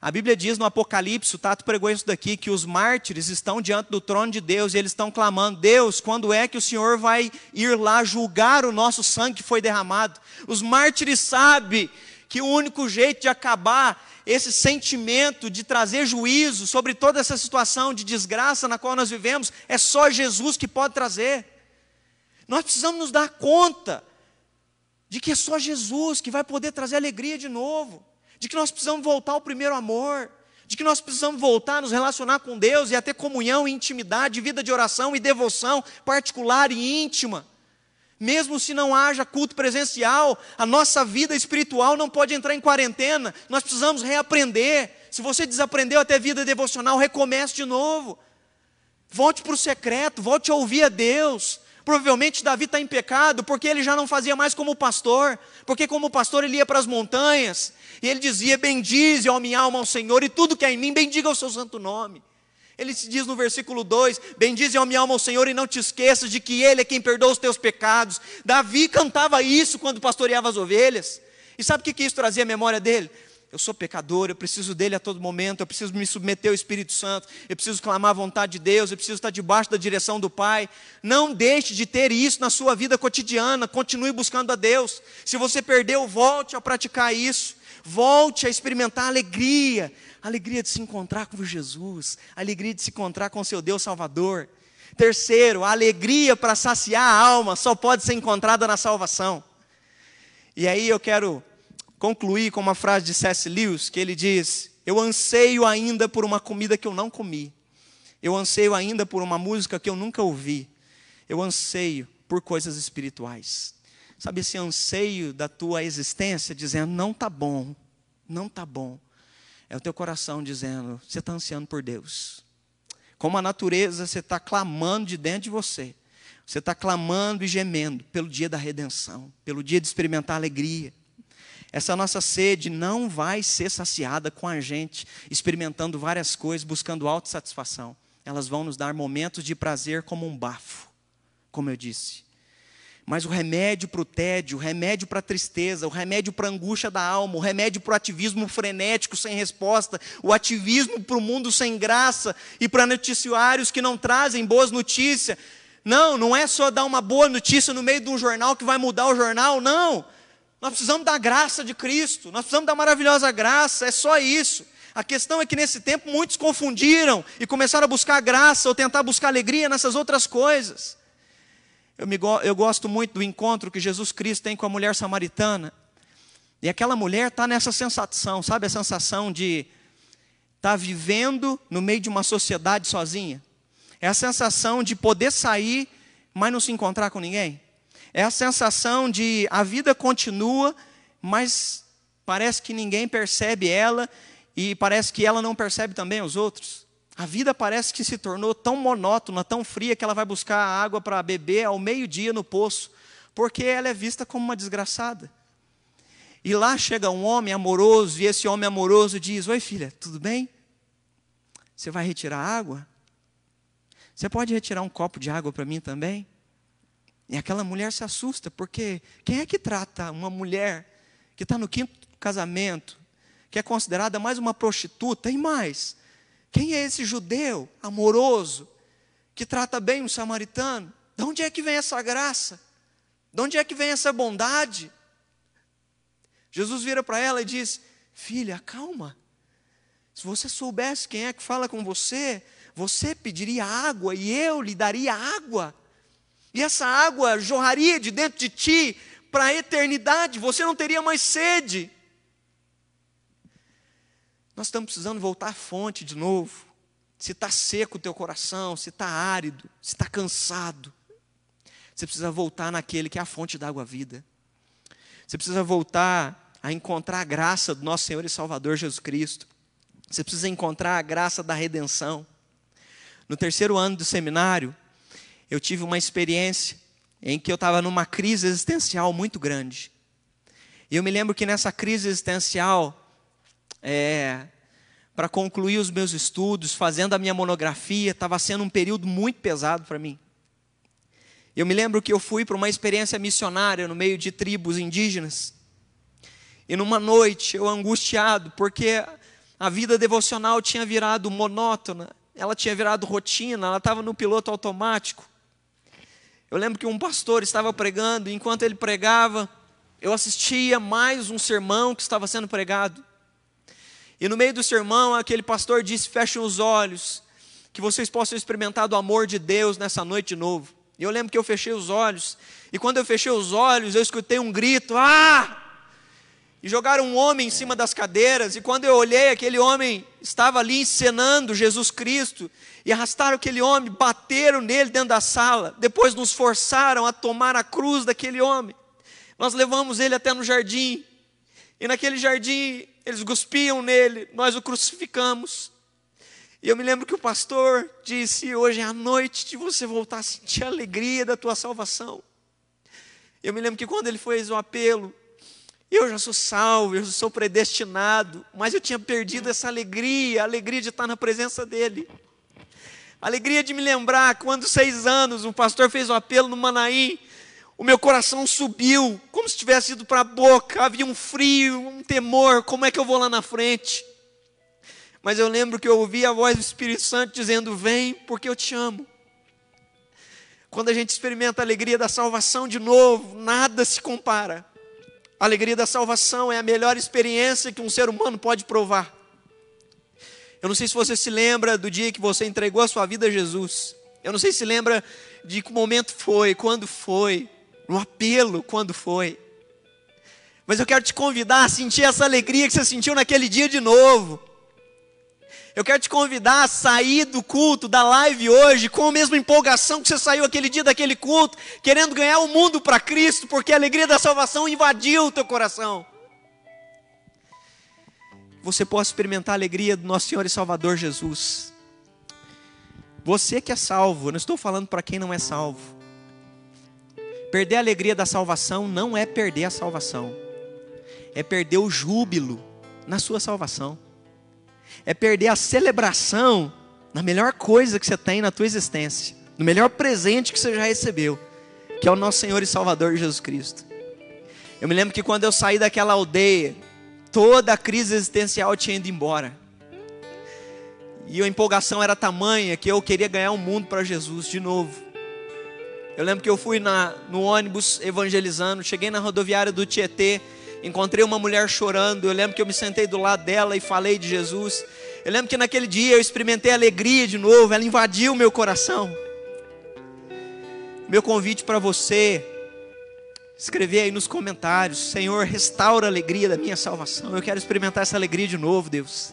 A Bíblia diz no Apocalipse, o Tato pregou isso daqui, que os mártires estão diante do trono de Deus e eles estão clamando: Deus, quando é que o Senhor vai ir lá julgar o nosso sangue que foi derramado? Os mártires sabem que o único jeito de acabar esse sentimento de trazer juízo sobre toda essa situação de desgraça na qual nós vivemos, é só Jesus que pode trazer. Nós precisamos nos dar conta de que é só Jesus que vai poder trazer alegria de novo, de que nós precisamos voltar ao primeiro amor, de que nós precisamos voltar a nos relacionar com Deus e a ter comunhão e intimidade, vida de oração e devoção particular e íntima. Mesmo se não haja culto presencial, a nossa vida espiritual não pode entrar em quarentena. Nós precisamos reaprender. Se você desaprendeu até vida devocional, recomece de novo. Volte para o secreto, volte a ouvir a Deus. Provavelmente Davi está em pecado, porque ele já não fazia mais como pastor, porque como pastor ele ia para as montanhas, e ele dizia: Bendize, ó minha alma, ao Senhor, e tudo que é em mim, bendiga o seu santo nome. Ele se diz no versículo 2: Bendize a minha alma ao Senhor e não te esqueças de que Ele é quem perdoa os teus pecados. Davi cantava isso quando pastoreava as ovelhas. E sabe o que, que isso trazia à memória dele? Eu sou pecador, eu preciso dele a todo momento, eu preciso me submeter ao Espírito Santo, eu preciso clamar a vontade de Deus, eu preciso estar debaixo da direção do Pai. Não deixe de ter isso na sua vida cotidiana, continue buscando a Deus. Se você perdeu, volte a praticar isso. Volte a experimentar a alegria, a alegria de se encontrar com Jesus, a alegria de se encontrar com seu Deus Salvador. Terceiro, a alegria para saciar a alma só pode ser encontrada na salvação. E aí eu quero concluir com uma frase de C.S. Lewis, que ele diz: Eu anseio ainda por uma comida que eu não comi. Eu anseio ainda por uma música que eu nunca ouvi. Eu anseio por coisas espirituais. Sabe esse anseio da tua existência dizendo: não está bom, não está bom. É o teu coração dizendo: você está ansiando por Deus. Como a natureza, você está clamando de dentro de você. Você está clamando e gemendo pelo dia da redenção, pelo dia de experimentar alegria. Essa nossa sede não vai ser saciada com a gente experimentando várias coisas, buscando autossatisfação. Elas vão nos dar momentos de prazer como um bafo, como eu disse. Mas o remédio para o tédio, o remédio para a tristeza, o remédio para a angústia da alma, o remédio para o ativismo frenético sem resposta, o ativismo para o mundo sem graça e para noticiários que não trazem boas notícias. Não, não é só dar uma boa notícia no meio de um jornal que vai mudar o jornal, não. Nós precisamos da graça de Cristo, nós precisamos da maravilhosa graça, é só isso. A questão é que nesse tempo muitos confundiram e começaram a buscar graça ou tentar buscar alegria nessas outras coisas. Eu, me, eu gosto muito do encontro que Jesus Cristo tem com a mulher samaritana. E aquela mulher está nessa sensação, sabe a sensação de estar tá vivendo no meio de uma sociedade sozinha? É a sensação de poder sair, mas não se encontrar com ninguém? É a sensação de a vida continua, mas parece que ninguém percebe ela e parece que ela não percebe também os outros. A vida parece que se tornou tão monótona, tão fria, que ela vai buscar água para beber ao meio-dia no poço, porque ela é vista como uma desgraçada. E lá chega um homem amoroso, e esse homem amoroso diz: Oi, filha, tudo bem? Você vai retirar água? Você pode retirar um copo de água para mim também? E aquela mulher se assusta, porque quem é que trata uma mulher que está no quinto casamento, que é considerada mais uma prostituta, e mais, quem é esse judeu amoroso, que trata bem um samaritano? De onde é que vem essa graça? De onde é que vem essa bondade? Jesus vira para ela e diz: Filha, calma. Se você soubesse quem é que fala com você, você pediria água e eu lhe daria água. E essa água jorraria de dentro de ti para a eternidade, você não teria mais sede. Nós estamos precisando voltar à fonte de novo. Se está seco o teu coração, se está árido, se está cansado, você precisa voltar naquele que é a fonte da água vida. Você precisa voltar a encontrar a graça do nosso Senhor e Salvador Jesus Cristo. Você precisa encontrar a graça da redenção. No terceiro ano do seminário, eu tive uma experiência em que eu estava numa crise existencial muito grande. E eu me lembro que nessa crise existencial, é, para concluir os meus estudos, fazendo a minha monografia, estava sendo um período muito pesado para mim. Eu me lembro que eu fui para uma experiência missionária no meio de tribos indígenas. E numa noite, eu angustiado, porque a vida devocional tinha virado monótona, ela tinha virado rotina, ela estava no piloto automático. Eu lembro que um pastor estava pregando, e enquanto ele pregava, eu assistia mais um sermão que estava sendo pregado. E no meio do sermão, aquele pastor disse: Fechem os olhos, que vocês possam experimentar do amor de Deus nessa noite de novo. E eu lembro que eu fechei os olhos, e quando eu fechei os olhos, eu escutei um grito: Ah! E jogaram um homem em cima das cadeiras, e quando eu olhei, aquele homem estava ali encenando Jesus Cristo, e arrastaram aquele homem, bateram nele dentro da sala, depois nos forçaram a tomar a cruz daquele homem. Nós levamos ele até no jardim, e naquele jardim eles cuspiam nele, nós o crucificamos. E eu me lembro que o pastor disse: Hoje é a noite de você voltar a sentir a alegria da tua salvação. Eu me lembro que quando ele fez o apelo, eu já sou salvo, eu sou predestinado, mas eu tinha perdido essa alegria, a alegria de estar na presença dele. A alegria de me lembrar quando, seis anos, o pastor fez o um apelo no Manaí, o meu coração subiu, como se tivesse ido para a boca, havia um frio, um temor, como é que eu vou lá na frente? Mas eu lembro que eu ouvi a voz do Espírito Santo dizendo: Vem, porque eu te amo. Quando a gente experimenta a alegria da salvação de novo, nada se compara A alegria da salvação é a melhor experiência que um ser humano pode provar. Eu não sei se você se lembra do dia que você entregou a sua vida a Jesus. Eu não sei se lembra de que momento foi, quando foi, no apelo, quando foi. Mas eu quero te convidar a sentir essa alegria que você sentiu naquele dia de novo. Eu quero te convidar a sair do culto, da live hoje, com a mesma empolgação que você saiu aquele dia daquele culto, querendo ganhar o mundo para Cristo, porque a alegria da salvação invadiu o teu coração. Você pode experimentar a alegria do nosso Senhor e Salvador Jesus. Você que é salvo, eu não estou falando para quem não é salvo. Perder a alegria da salvação não é perder a salvação, é perder o júbilo na sua salvação é perder a celebração na melhor coisa que você tem na tua existência, no melhor presente que você já recebeu, que é o nosso Senhor e Salvador Jesus Cristo. Eu me lembro que quando eu saí daquela aldeia, toda a crise existencial tinha ido embora. E a empolgação era tamanha que eu queria ganhar o mundo para Jesus de novo. Eu lembro que eu fui na, no ônibus evangelizando, cheguei na rodoviária do Tietê, encontrei uma mulher chorando. Eu lembro que eu me sentei do lado dela e falei de Jesus. Eu lembro que naquele dia eu experimentei alegria de novo, ela invadiu o meu coração. Meu convite para você, escrever aí nos comentários: Senhor, restaura a alegria da minha salvação. Eu quero experimentar essa alegria de novo, Deus.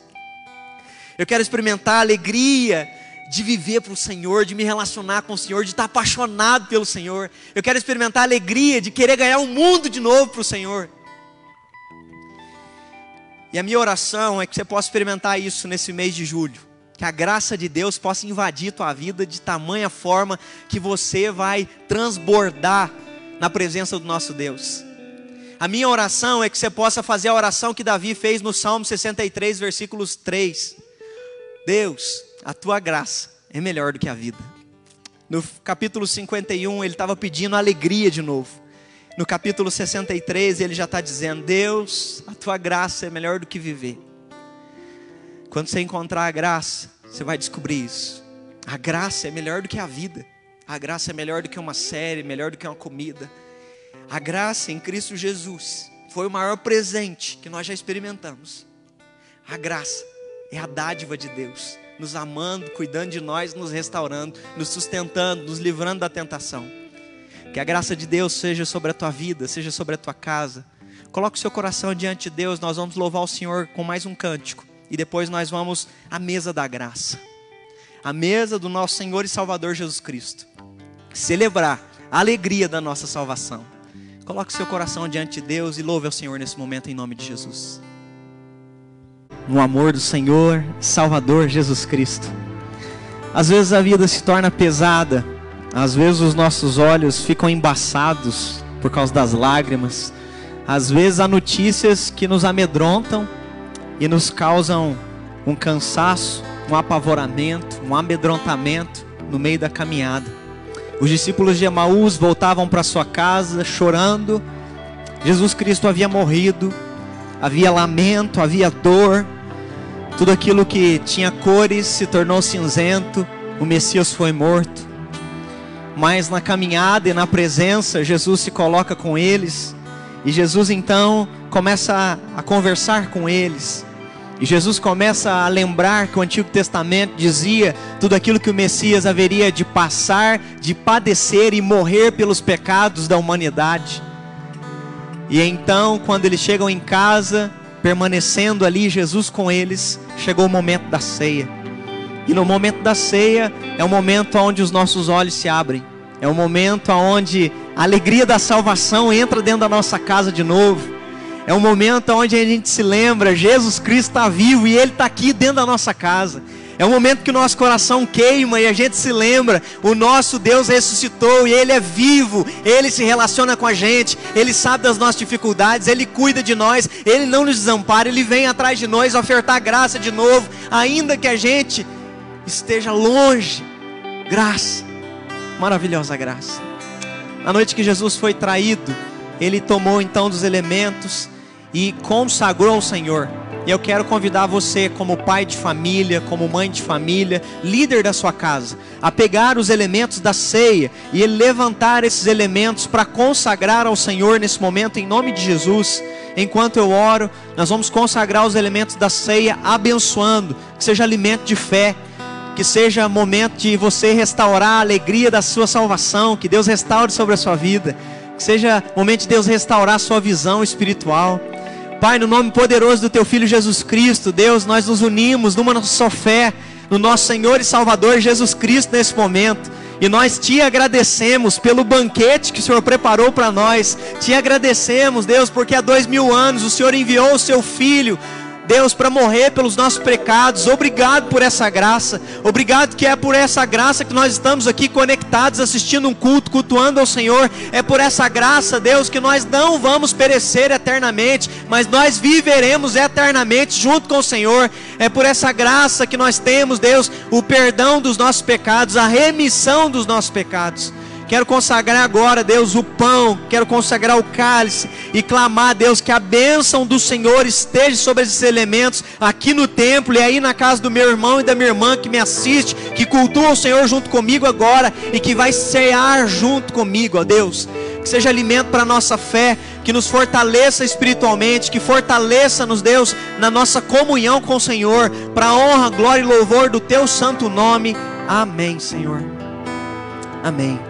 Eu quero experimentar a alegria de viver para o Senhor, de me relacionar com o Senhor, de estar apaixonado pelo Senhor. Eu quero experimentar a alegria de querer ganhar o mundo de novo para o Senhor. E a minha oração é que você possa experimentar isso nesse mês de julho. Que a graça de Deus possa invadir tua vida de tamanha forma que você vai transbordar na presença do nosso Deus. A minha oração é que você possa fazer a oração que Davi fez no Salmo 63, versículos 3. Deus, a tua graça é melhor do que a vida. No capítulo 51, ele estava pedindo alegria de novo. No capítulo 63, ele já está dizendo: Deus, a tua graça é melhor do que viver. Quando você encontrar a graça, você vai descobrir isso. A graça é melhor do que a vida. A graça é melhor do que uma série, melhor do que uma comida. A graça em Cristo Jesus foi o maior presente que nós já experimentamos. A graça é a dádiva de Deus, nos amando, cuidando de nós, nos restaurando, nos sustentando, nos livrando da tentação. Que a graça de Deus seja sobre a tua vida, seja sobre a tua casa. Coloque o seu coração diante de Deus, nós vamos louvar o Senhor com mais um cântico. E depois nós vamos à mesa da graça. A mesa do nosso Senhor e Salvador Jesus Cristo. Celebrar a alegria da nossa salvação. Coloque o seu coração diante de Deus e louve ao Senhor nesse momento em nome de Jesus. No amor do Senhor, Salvador Jesus Cristo. Às vezes a vida se torna pesada às vezes os nossos olhos ficam embaçados por causa das lágrimas. Às vezes há notícias que nos amedrontam e nos causam um cansaço, um apavoramento, um amedrontamento no meio da caminhada. Os discípulos de Emaús voltavam para sua casa chorando. Jesus Cristo havia morrido, havia lamento, havia dor. Tudo aquilo que tinha cores se tornou cinzento. O Messias foi morto mas na caminhada e na presença, Jesus se coloca com eles, e Jesus então começa a, conversar com eles. E Jesus começa a lembrar que o Antigo Testamento dizia tudo aquilo que o Messias haveria de passar, de padecer e morrer pelos pecados da humanidade. E então, quando eles chegam em casa, permanecendo ali, Jesus com eles, chegou o momento da ceia. E no momento da ceia é o momento onde os nossos olhos se abrem. É o momento onde a alegria da salvação entra dentro da nossa casa de novo. É um momento onde a gente se lembra, Jesus Cristo está vivo e Ele está aqui dentro da nossa casa. É um momento que o nosso coração queima e a gente se lembra, o nosso Deus ressuscitou e Ele é vivo, Ele se relaciona com a gente, Ele sabe das nossas dificuldades, Ele cuida de nós, Ele não nos desampara, Ele vem atrás de nós ofertar graça de novo, ainda que a gente esteja longe. Graça, maravilhosa graça. Na noite que Jesus foi traído, ele tomou então dos elementos e consagrou ao Senhor. E eu quero convidar você, como pai de família, como mãe de família, líder da sua casa, a pegar os elementos da ceia e levantar esses elementos para consagrar ao Senhor nesse momento, em nome de Jesus. Enquanto eu oro, nós vamos consagrar os elementos da ceia, abençoando, que seja alimento de fé, que seja momento de você restaurar a alegria da sua salvação, que Deus restaure sobre a sua vida, que seja momento de Deus restaurar a sua visão espiritual. Pai, no nome poderoso do Teu Filho Jesus Cristo, Deus, nós nos unimos numa só fé, no nosso Senhor e Salvador Jesus Cristo nesse momento. E nós te agradecemos pelo banquete que o Senhor preparou para nós. Te agradecemos, Deus, porque há dois mil anos o Senhor enviou o seu Filho Deus, para morrer pelos nossos pecados. Obrigado por essa graça. Obrigado que é por essa graça que nós estamos aqui conectados, assistindo um culto, cultuando ao Senhor. É por essa graça, Deus, que nós não vamos perecer eternamente, mas nós viveremos eternamente junto com o Senhor. É por essa graça que nós temos, Deus, o perdão dos nossos pecados, a remissão dos nossos pecados. Quero consagrar agora, Deus, o pão, quero consagrar o cálice e clamar, Deus, que a bênção do Senhor esteja sobre esses elementos aqui no templo e aí na casa do meu irmão e da minha irmã que me assiste, que cultua o Senhor junto comigo agora e que vai cear junto comigo, ó Deus. Que seja alimento para a nossa fé, que nos fortaleça espiritualmente, que fortaleça-nos, Deus, na nossa comunhão com o Senhor, para honra, glória e louvor do teu santo nome. Amém, Senhor. Amém.